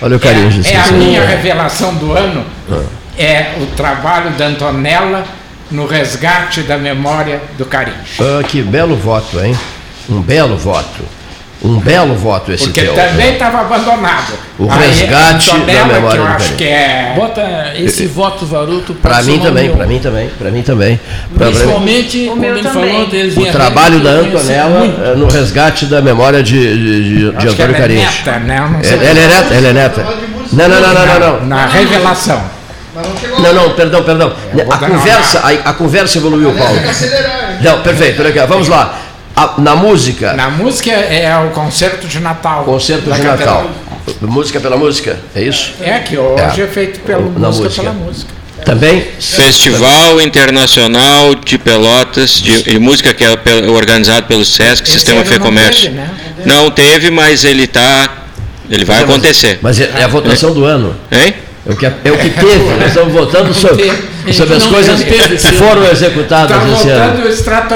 Olha o carinho é, esquecido. É a minha revelação do ano. Ah. É o trabalho da Antonella no resgate da memória do Carinho. Ah, que belo voto, hein? Um belo voto. Um belo voto esse Porque teu. também estava abandonado. O resgate Aí, da memória que eu acho que é... Bota esse <laughs> voto, Varuto, para mim também, para mim também, para mim também. Principalmente, como ele falou, o trabalho da Antonella eh, no resgate da memória de, de, de, de Antônio Carinho. Ela é neta, né? Ela, ela é neta, ela é neta. Não, não, não, não, não. não. Na revelação. Não, não, perdão, perdão. A conversa, a, a, conversa evoluiu, Paulo. Não, perfeito, legal. Vamos lá. A, na música. Na música é o concerto de Natal. Concerto de Natal. Música pela música, é isso? É, que hoje é, é feito pelo na música, música pela música. Também? Festival Internacional de Pelotas de, de Música que é organizado pelo SESC, Esse Sistema Fê Comércio. Né? Não teve, mas ele está. Ele vai acontecer. Mas é, é a votação do ano. Hein? É o que, é o que teve. Nós estamos votando sobre, sobre as coisas que foram executadas tá esse ano. Está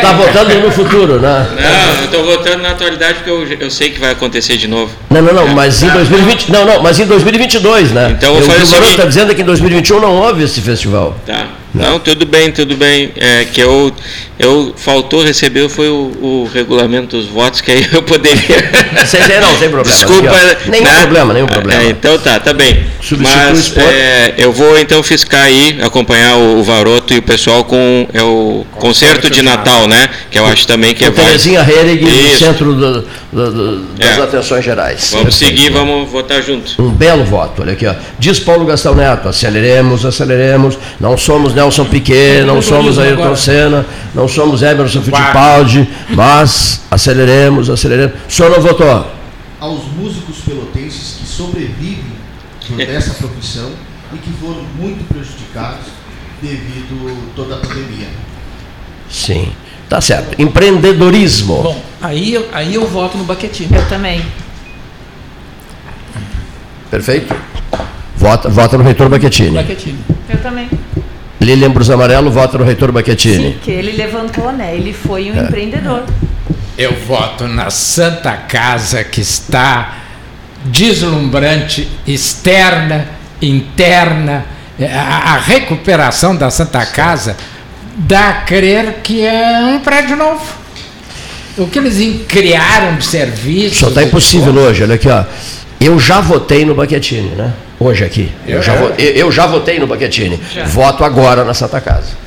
tá votando no futuro, né? Não, eu estou votando na atualidade porque eu, eu sei que vai acontecer de novo. Não, não, não, mas em 2020, não, não, mas em 2022, né? Então eu vou fazer o que o está dizendo que em 2021 não houve esse festival. Tá. Não, tudo bem, tudo bem. É que eu, eu faltou receber foi o, o regulamento dos votos, que aí eu poderia. <laughs> Sem, não, sem problema. Desculpa. Aqui, nenhum né? problema, nenhum problema. É, então tá, tá bem. Mas é, eu vou então fiscar aí, acompanhar o, o Varoto e o pessoal com é o concerto de Natal, né? Que eu acho também que é válido. Terezinha Herig, no centro do, do, do, das é. atenções gerais. Vamos Perfeito. seguir, vamos votar juntos. Um belo voto, olha aqui, ó. Diz Paulo Gastão Neto, aceleremos, aceleremos, não somos Nelson Piquet, não somos Ayrton Senna, não somos Emerson Fittipaldi, mas aceleremos, aceleremos. O senhor não votou? Aos músicos pelotenses que sobrevivem dessa profissão e que foram muito prejudicados devido a toda a pandemia. Sim, tá certo. Empreendedorismo. Bom, aí, aí eu voto no Baquetinho. Eu também. Perfeito? Vota, vota no reitor Baquetini. Baquetini. Eu também. Lilian Brus Amarelo vota no reitor Baquetini. Sim, que ele levantou, né? Ele foi um é. empreendedor. Eu voto na Santa Casa que está deslumbrante, externa, interna. A, a recuperação da Santa Casa dá a crer que é um prédio novo. O que eles criaram de serviço. Só está impossível hoje, olha aqui, ó. Eu já votei no Baquetini, né? Hoje aqui. Eu, eu já, votei, eu já votei no Baquetini. Voto agora na Santa Casa.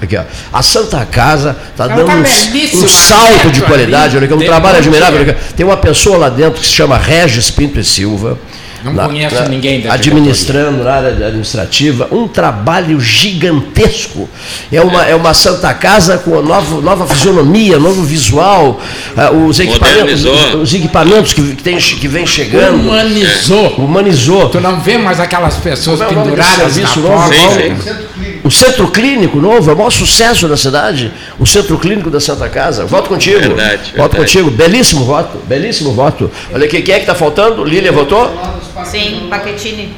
Aqui, ó. A Santa Casa está dando tá um, um, salto de qualidade. Olha, aqui, um trabalho admirável. Tem uma pessoa lá dentro que se chama Regis Pinto e Silva não na, conheço na, ninguém da Administrando na área administrativa, um trabalho gigantesco. É uma, é. é uma Santa Casa com nova, nova fisionomia, novo visual, uh, os, equipamentos, os equipamentos que, que, tem, que vem chegando. Humanizou. É, humanizou. Tu não vê mais aquelas pessoas é penduradas na porta. O centro clínico novo é o maior sucesso da cidade. O centro clínico da Santa Casa. Voto contigo. Verdade, voto verdade. contigo. Belíssimo voto. Belíssimo voto. Olha aqui, quem é que está faltando? Lília votou? Sim, Baquetini.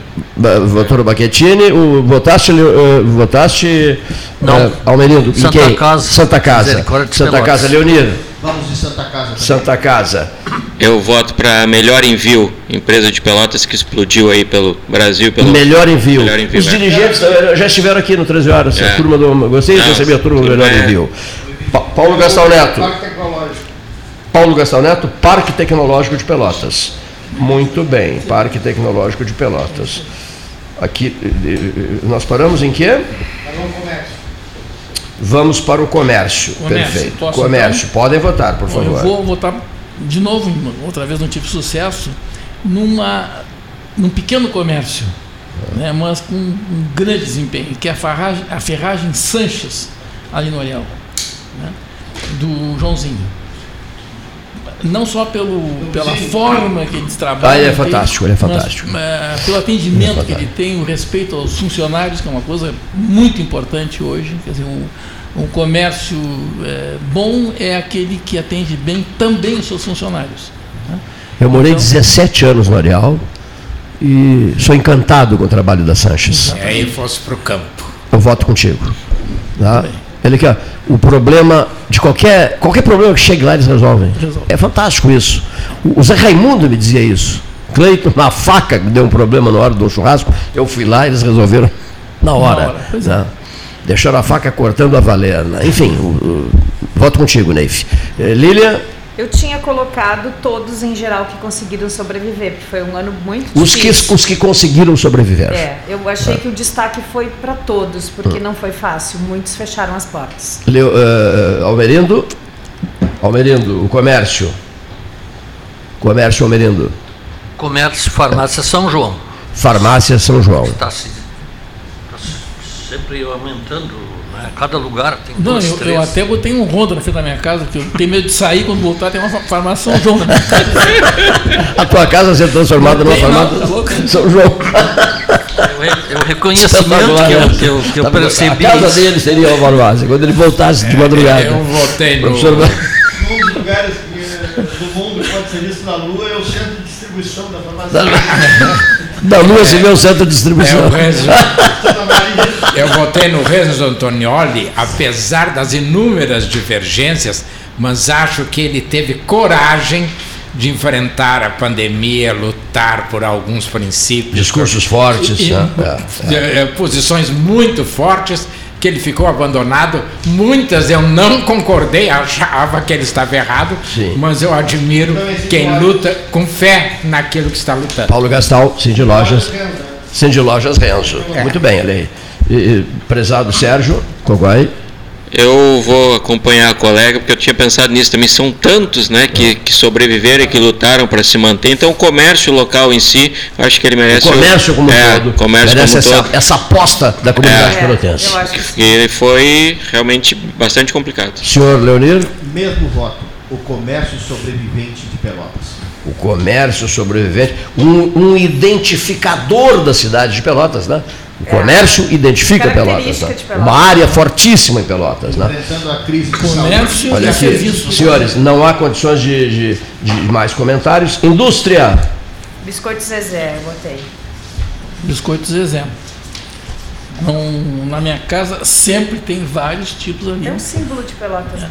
Votou no Baquetini. O, votaste, uh, votaste Não. Uh, Almerindo. Santa quem? Casa. Santa Casa. Santa Casa, Leonir. Vamos de Santa Casa. Também. Santa Casa. Eu voto para Melhor Envio, empresa de Pelotas que explodiu aí pelo Brasil. Pelo melhor Envio. Melhor envio Os é. dirigentes eh, já estiveram aqui no 13 Horas. É. A turma do, gostei de receber a turma do Melhor Envio. Pa Paulo Gastão Neto. Paulo Gastão Neto, Parque Tecnológico de Pelotas. Muito bem, Parque Tecnológico de Pelotas. Aqui, nós paramos em quê? Vamos para o comércio. comércio Perfeito. Comércio. Então? Podem votar, por favor. Eu vou votar de novo, outra vez não tive sucesso, numa, num pequeno comércio, né, mas com um grande desempenho, que é a ferragem, a ferragem Sanches, ali no Ariel, né, do Joãozinho não só pelo, pela forma que eles trabalham. Ah, ele é fantástico, ele é fantástico. Mas, é, pelo atendimento é que ele tem, o respeito aos funcionários, que é uma coisa muito importante hoje. Quer dizer, um, um comércio é, bom é aquele que atende bem também os seus funcionários. Né? Eu morei então, 17 anos no Areal e sou encantado com o trabalho da Sanches. E aí fosse para o campo. Eu voto contigo. Tá? Ele quer o problema de qualquer qualquer problema que chegue lá eles resolvem. Resolve. É fantástico isso. O, Zé Raimundo me dizia isso. Cleiton, na faca que deu um problema na hora do churrasco, eu fui lá e eles resolveram na hora. Na hora né? é. Deixaram a faca cortando a valer. Né? Enfim, o, o, voto contigo, Neif. Eh, Lília. Eu tinha colocado todos em geral que conseguiram sobreviver, porque foi um ano muito os difícil. Que, os que conseguiram sobreviver. É, eu achei é. que o destaque foi para todos, porque hum. não foi fácil. Muitos fecharam as portas. Leo, uh, Almerindo, Almerindo, o comércio. Comércio Almerindo. Comércio, farmácia São João. Farmácia São João. Está se, tá sempre aumentando Cada lugar tem Não, dois, eu, três. eu até botei um ronda na frente da minha casa, que eu tenho medo de sair quando voltar, tem uma farmácia São João na minha casa. A tua casa ser transformada numa farmácia tá São João. É o reconhecimento que eu, que eu, que eu tá percebi. A casa dele seria uma farmácia, quando ele voltasse de madrugada. Eu voltei no... Um dos lugares que, do mundo serviço na Lua é o centro de distribuição da farmácia. <laughs> Da, Lua se vê o centro de distribuição. É Renzo, eu votei no Renzo Antonioli, apesar das inúmeras divergências, mas acho que ele teve coragem de enfrentar a pandemia, lutar por alguns princípios. Discursos fortes. E, né? é, é. é. Posições muito fortes que ele ficou abandonado. Muitas eu não concordei, achava que ele estava errado, Sim. mas eu admiro quem luta com fé naquilo que está lutando. Paulo Gastal, Cindy Lojas. Cindy Lojas Renzo. É. Muito bem, ali. prezado Sérgio Coguai. Eu vou acompanhar a colega, porque eu tinha pensado nisso também. São tantos né, que, que sobreviveram e que lutaram para se manter. Então, o comércio local em si, acho que ele merece. O comércio como é, todo. Comércio merece como essa, todo. essa aposta da comunidade é, pelotense. Que ele foi realmente bastante complicado. Senhor Leonir? Mesmo voto. O comércio sobrevivente de Pelotas o comércio sobrevivente, um, um, identificador da cidade de Pelotas, né? O comércio é. identifica Pelotas, né? Pelotas, Uma área fortíssima em Pelotas. Né? a crise comércio Olha aqui, serviço. Senhores, não há condições de, de, de, mais comentários. Indústria. Biscoito Zezé, botei. Biscoito Zezé. Não, na minha casa sempre tem vários tipos ali. É um símbolo de Pelotas. É.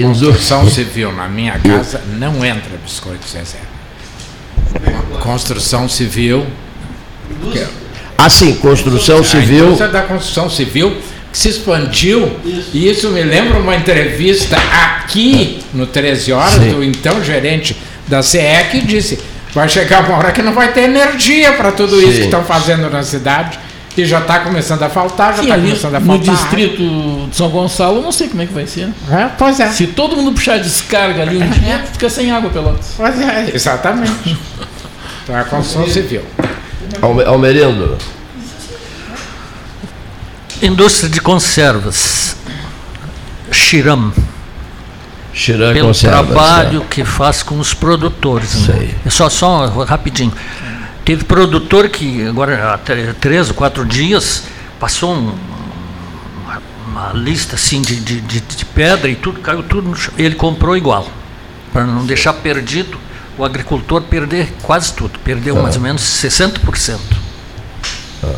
Construção civil na minha casa não entra biscoito Zezé. Construção civil Assim, construção civil. A indústria da construção civil que se expandiu, isso. e isso me lembra uma entrevista aqui no 13 Horas, Sim. do então gerente da CE, que disse: vai chegar uma hora que não vai ter energia para tudo Sim. isso que estão fazendo na cidade. E já está começando a faltar, já está começando a faltar. No distrito de São Gonçalo, eu não sei como é que vai ser. É, pois é. Se todo mundo puxar descarga ali um dia, fica sem água, Pelotas. Pois é, exatamente. <laughs> Então é a construção civil. Almerindo. Indústria de conservas. Xiram. Xiram Pelo conservas, trabalho é. que faz com os produtores. Né? Só, só rapidinho. Teve produtor que agora há três ou quatro dias passou um, uma, uma, lista assim de, de, de, de pedra e tudo, caiu tudo no chão. Ele comprou igual. Para não deixar perdido o agricultor perder quase tudo, perdeu ah. mais ou menos 60%. Ah.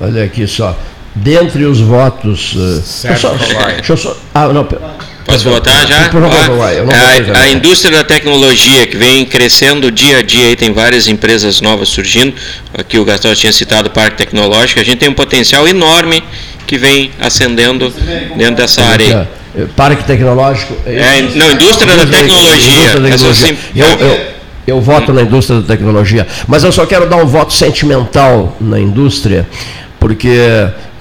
Olha aqui só. Dentre os votos. Uh, certo, só, deixa eu só. Ah, não, Posso votar já? a, a, indústria da tecnologia que vem crescendo dia a dia, e tem várias empresas novas surgindo. Aqui o Gastão tinha citado o Parque Tecnológico. A gente tem um potencial enorme que vem ascendendo dentro dessa área. Parque tecnológico. É, não, indústria da tecnologia. Indústria da tecnologia. Eu, eu, eu voto na indústria da tecnologia, mas eu só quero dar um voto sentimental na indústria, porque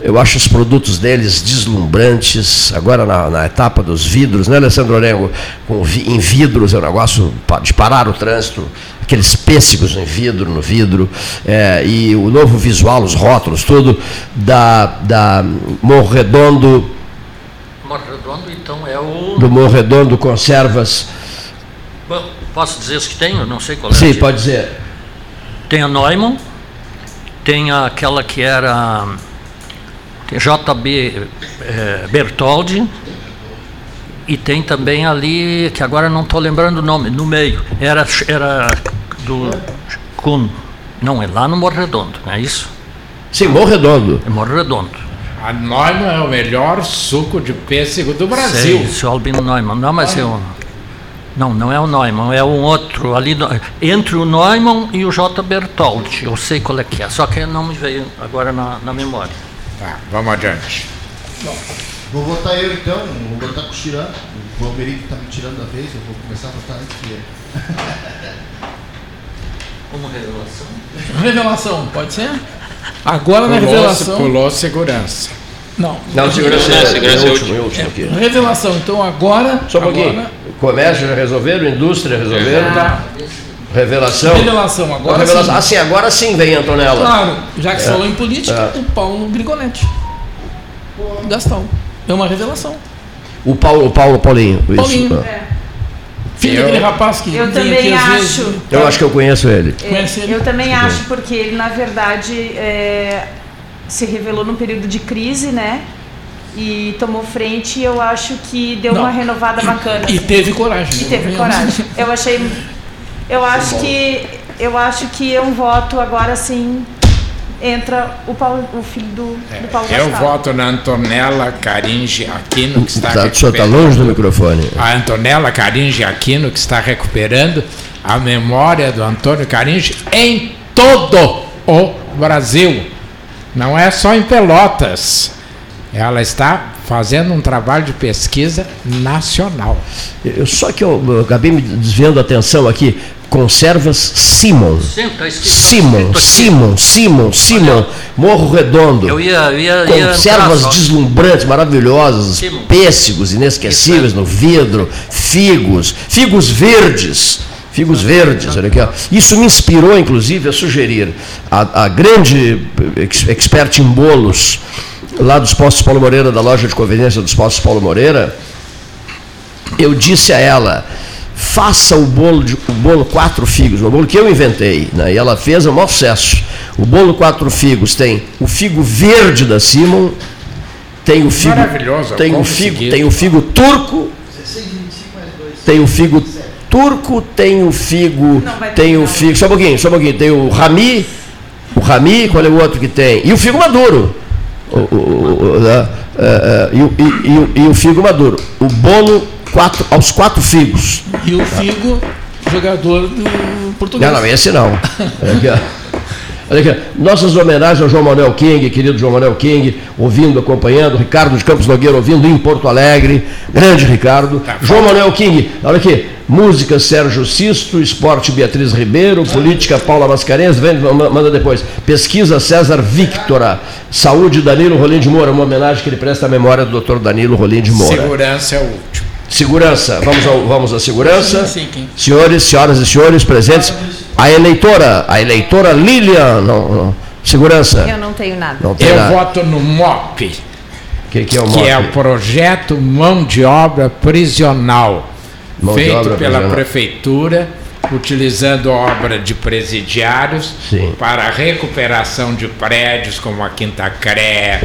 eu acho os produtos deles deslumbrantes. Agora na, na etapa dos vidros, né, Alessandro Orengo? Com, em vidros é um negócio de parar o trânsito, aqueles pêssegos em vidro, no vidro, é, e o novo visual, os rótulos, tudo da, da Morro Redondo então, é o. Do Morro Redondo Conservas. Bom, posso dizer os que tem? Eu não sei qual é. Sim, pode dizer. Tem a Neumann, tem aquela que era JB é, Bertoldi, e tem também ali, que agora não estou lembrando o nome, no meio, era, era do Kuhn. Não, é lá no Morro Redondo, não é isso? Sim, Morro Redondo. É Morro Redondo. A Neumann é o melhor suco de pêssego do Brasil. Sei, seu Albino Neumann. Não, mas eu. Não, não é o Neumann, é um outro ali entre o Neumann e o J. Bertoldi. Eu sei qual é que é, só que não me veio agora na, na memória. Tá, vamos adiante. Bom, vou votar eu então, vou votar com o Chiran. O Valmerico está me tirando da vez, eu vou começar a votar antes que ele. Como revelação? Revelação, pode ser? Agora pulou, na revelação. Pulou segurança. Não. Não, segurança, não, é, segurança é, é, último, é último aqui. Revelação, então agora. Só um pouquinho. Agora... Comércio já resolveram, indústria resolveram. Tá. Revelação. Revelação, agora revelação. sim. Ah, sim, agora sim vem Antonella. Claro, já que é. falou em política, é. o Paulo Brigonetti. Gastão. É uma revelação. O Paulo, o Paulo Paulinho. Paulinho. Isso. É. Filho daquele rapaz que eu também acho. Vezes, eu acho que eu conheço ele. É, ele? Eu também acho, porque ele, na verdade, é, se revelou num período de crise, né? e tomou frente e eu acho que deu Não. uma renovada bacana. E assim. teve coragem. E teve coragem. Eu achei. Eu acho que. Eu acho que é um voto agora sim entra o, Paulo, o filho do, é, do Paulo Eu voto na Antonella Caringe Aquino, que está tá, recuperando. O senhor está longe do microfone. A Antonella Caringe Aquino, que está recuperando a memória do Antônio Caringe em todo o Brasil. Não é só em Pelotas. Ela está fazendo um trabalho de pesquisa nacional. Eu, só que eu, eu acabei me desviando a atenção aqui. Conservas Simon. Sim, tá Simon, Simon, Simon, Simon, Morro Redondo. Eu ia, eu ia, Conservas ia deslumbrantes, maravilhosas, Simon. pêssegos inesquecíveis no vidro, figos, figos verdes. Figos verdes, olha aqui. Ó. Isso me inspirou, inclusive, a sugerir a, a grande expert em bolos lá dos Postos Paulo Moreira, da loja de conveniência dos Postos Paulo Moreira, eu disse a ela, faça o bolo, de, o bolo quatro figos, o bolo que eu inventei, né? e ela fez o maior sucesso. O bolo quatro figos tem o figo verde da Simon, tem o figo, tem o figo, tem o figo turco, tem o figo turco, tem o figo, tem o figo, só um pouquinho, só um pouquinho, tem o rami, o rami, qual é o outro que tem? E o figo maduro. O, o, o, né? é, é, e, e, e, o figo maduro. O bolo quatro, aos quatro figos. E o figo, jogador do português. Não, não, esse não. <laughs> Olha aqui, nossas homenagens ao João Manuel King, querido João Manuel King, ouvindo, acompanhando, Ricardo de Campos Nogueira ouvindo em Porto Alegre, grande Ricardo. Tá João Manuel King, olha aqui, música Sérgio Sisto, esporte Beatriz Ribeiro, política Paula Mascarenhas, vem, manda depois. Pesquisa César Victora, saúde Danilo Rolim de Moura, uma homenagem que ele presta à memória do Dr. Danilo Rolim de Moura. Segurança é o último. Segurança, vamos, ao, vamos à segurança. Senhores, senhoras e senhores presentes, a eleitora, a eleitora Lilian, não, não, segurança. Eu não tenho nada. Não Eu nada. voto no MOP. Que, que, é o MOP? Que é o projeto Mão de Obra Prisional, mão feito obra pela prisional. prefeitura, utilizando obra de presidiários Sim. para a recuperação de prédios como a Quinta Cré,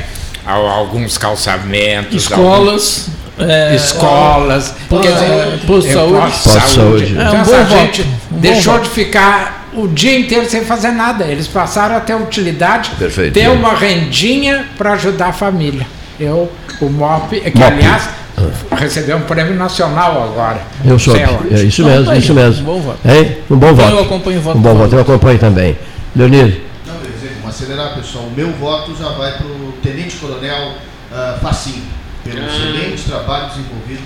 alguns calçamentos, escolas. Alguns é, escolas, é, quer dizer, posto de saúde. Posto saúde. É um então, bom gente um deixou de ficar o dia inteiro sem fazer nada. Eles passaram a ter utilidade, Perfeito, ter uma rendinha para ajudar a família. Eu, o MOP, que MOP. aliás recebeu um prêmio nacional agora. Eu sou. É isso mesmo, isso mesmo. Um bom voto. É? Um bom voto. Eu acompanho o voto. Um bom voto, eu acompanho também. Leonir. Não, vamos acelerar, pessoal. O meu voto já vai para o Tenente Coronel uh, Facinho pelo ah. excelente trabalho desenvolvido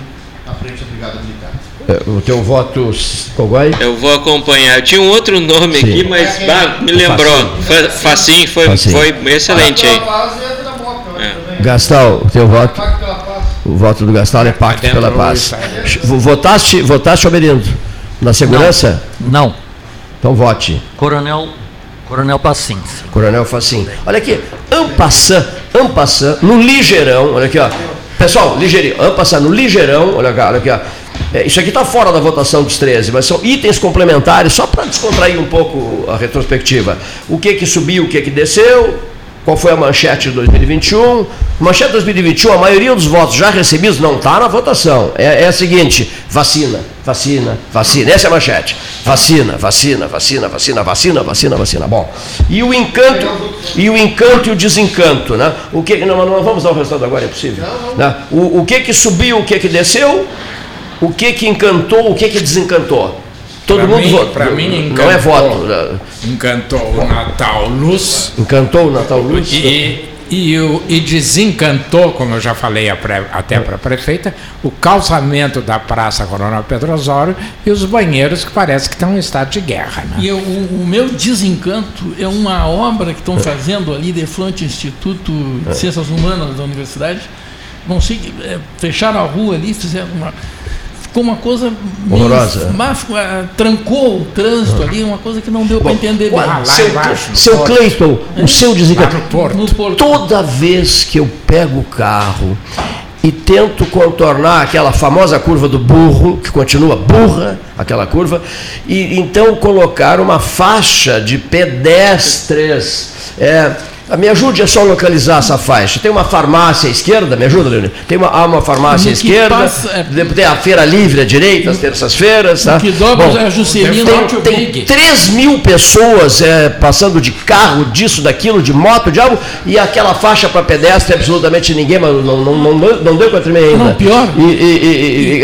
à frente da Brigada Militar. É, o teu voto, Coguai? Eu vou acompanhar. Tinha um outro nome Sim. aqui, mas bah, me lembrou. Facinho, foi, Facinho. foi excelente aí. É. Gastal, o teu voto? O voto do Gastal é Pacto pela Paz. Votaste, votaste, Oberindo? Na segurança? Não. Então vote. Coronel Coronel Facim. Coronel Facim. Olha aqui, Ampassan, Ampassan, no ligeirão, olha aqui, ó. Pessoal, ligeirinho, no ligeirão, olha, olha aqui, ó. É, isso aqui está fora da votação dos 13, mas são itens complementares, só para descontrair um pouco a retrospectiva. O que que subiu, o que que desceu, qual foi a manchete de 2021? Manchete de 2021, a maioria dos votos já recebidos não está na votação. É, é a seguinte: vacina, vacina, vacina. Essa é a manchete. Vacina, vacina, vacina, vacina, vacina, vacina, vacina. Bom. E o encanto, e o encanto e o desencanto, né? O que não, não vamos dar o resultado agora, é possível. Né? O, o que que subiu, o que que desceu? O que que encantou, o que que desencantou? Todo pra mundo vota. Para mim, encantou, não é voto. Encantou o Natal Luz. Encantou o Natal Luz. E, e, e desencantou, como eu já falei até para a prefeita, o calçamento da Praça Coronel Pedro Osório e os banheiros que parece que estão em estado de guerra. Né? E eu, o, o, meu desencanto é uma obra que estão fazendo ali de frente ao Instituto de Ciências Humanas da Universidade. Não sei, é, fecharam a rua ali, fizeram uma ficou uma coisa horrorosa. É, trancou o trânsito ali, uma coisa que não deu para entender bem. Seu, embaixo, seu Cleiton, é? o seu desencanto. Toda vez que eu pego o carro e tento contornar aquela famosa curva do burro, que continua burra, aquela curva, e então colocar uma faixa de pedestres. É, Me ajude a só localizar essa faixa. Tem uma farmácia à esquerda, me ajuda, Leonir? Tem uma, há uma farmácia à esquerda, passa, é... tem a feira livre à direita, às terças-feiras. Tá? Que dobra Bom, é a Juscelino tem, tem 3 mil pessoas é, passando de carro, disso, daquilo, de moto, de algo, e aquela faixa para pedestre, absolutamente ninguém, mas não, não, não, não, não deu para tremer ainda. Não, pior. E, e, e,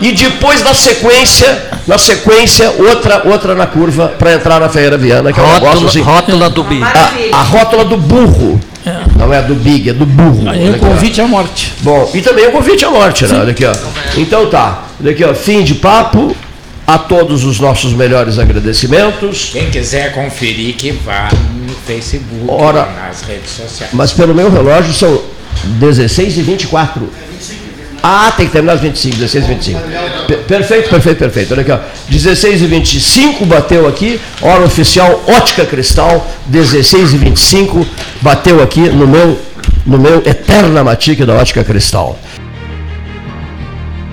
e, e depois, na sequência, na sequência, outra, outra na curva para entrar na Feira Viana, que é um rótula, negócio assim. Rótula do Big. A, a rótula do burro. É. Não é do Big, é do burro. Aí o convite à morte. Bom, e também o convite à morte, né? Olha aqui, ó. Então tá. Olha aqui, ó. Fim de papo. A todos os nossos melhores agradecimentos. Quem quiser conferir, que vá no Facebook, Ora, nas redes sociais. Mas pelo meu relógio são 16 e 24. Ah, tem que terminar às 25, 16 e 25. Perfeito, perfeito, perfeito. Olha aqui, ó. 16 e 25 bateu aqui. Hora oficial Ótica Cristal, 16 e 25 bateu aqui no meu, no meu Eterna Matique da Ótica Cristal.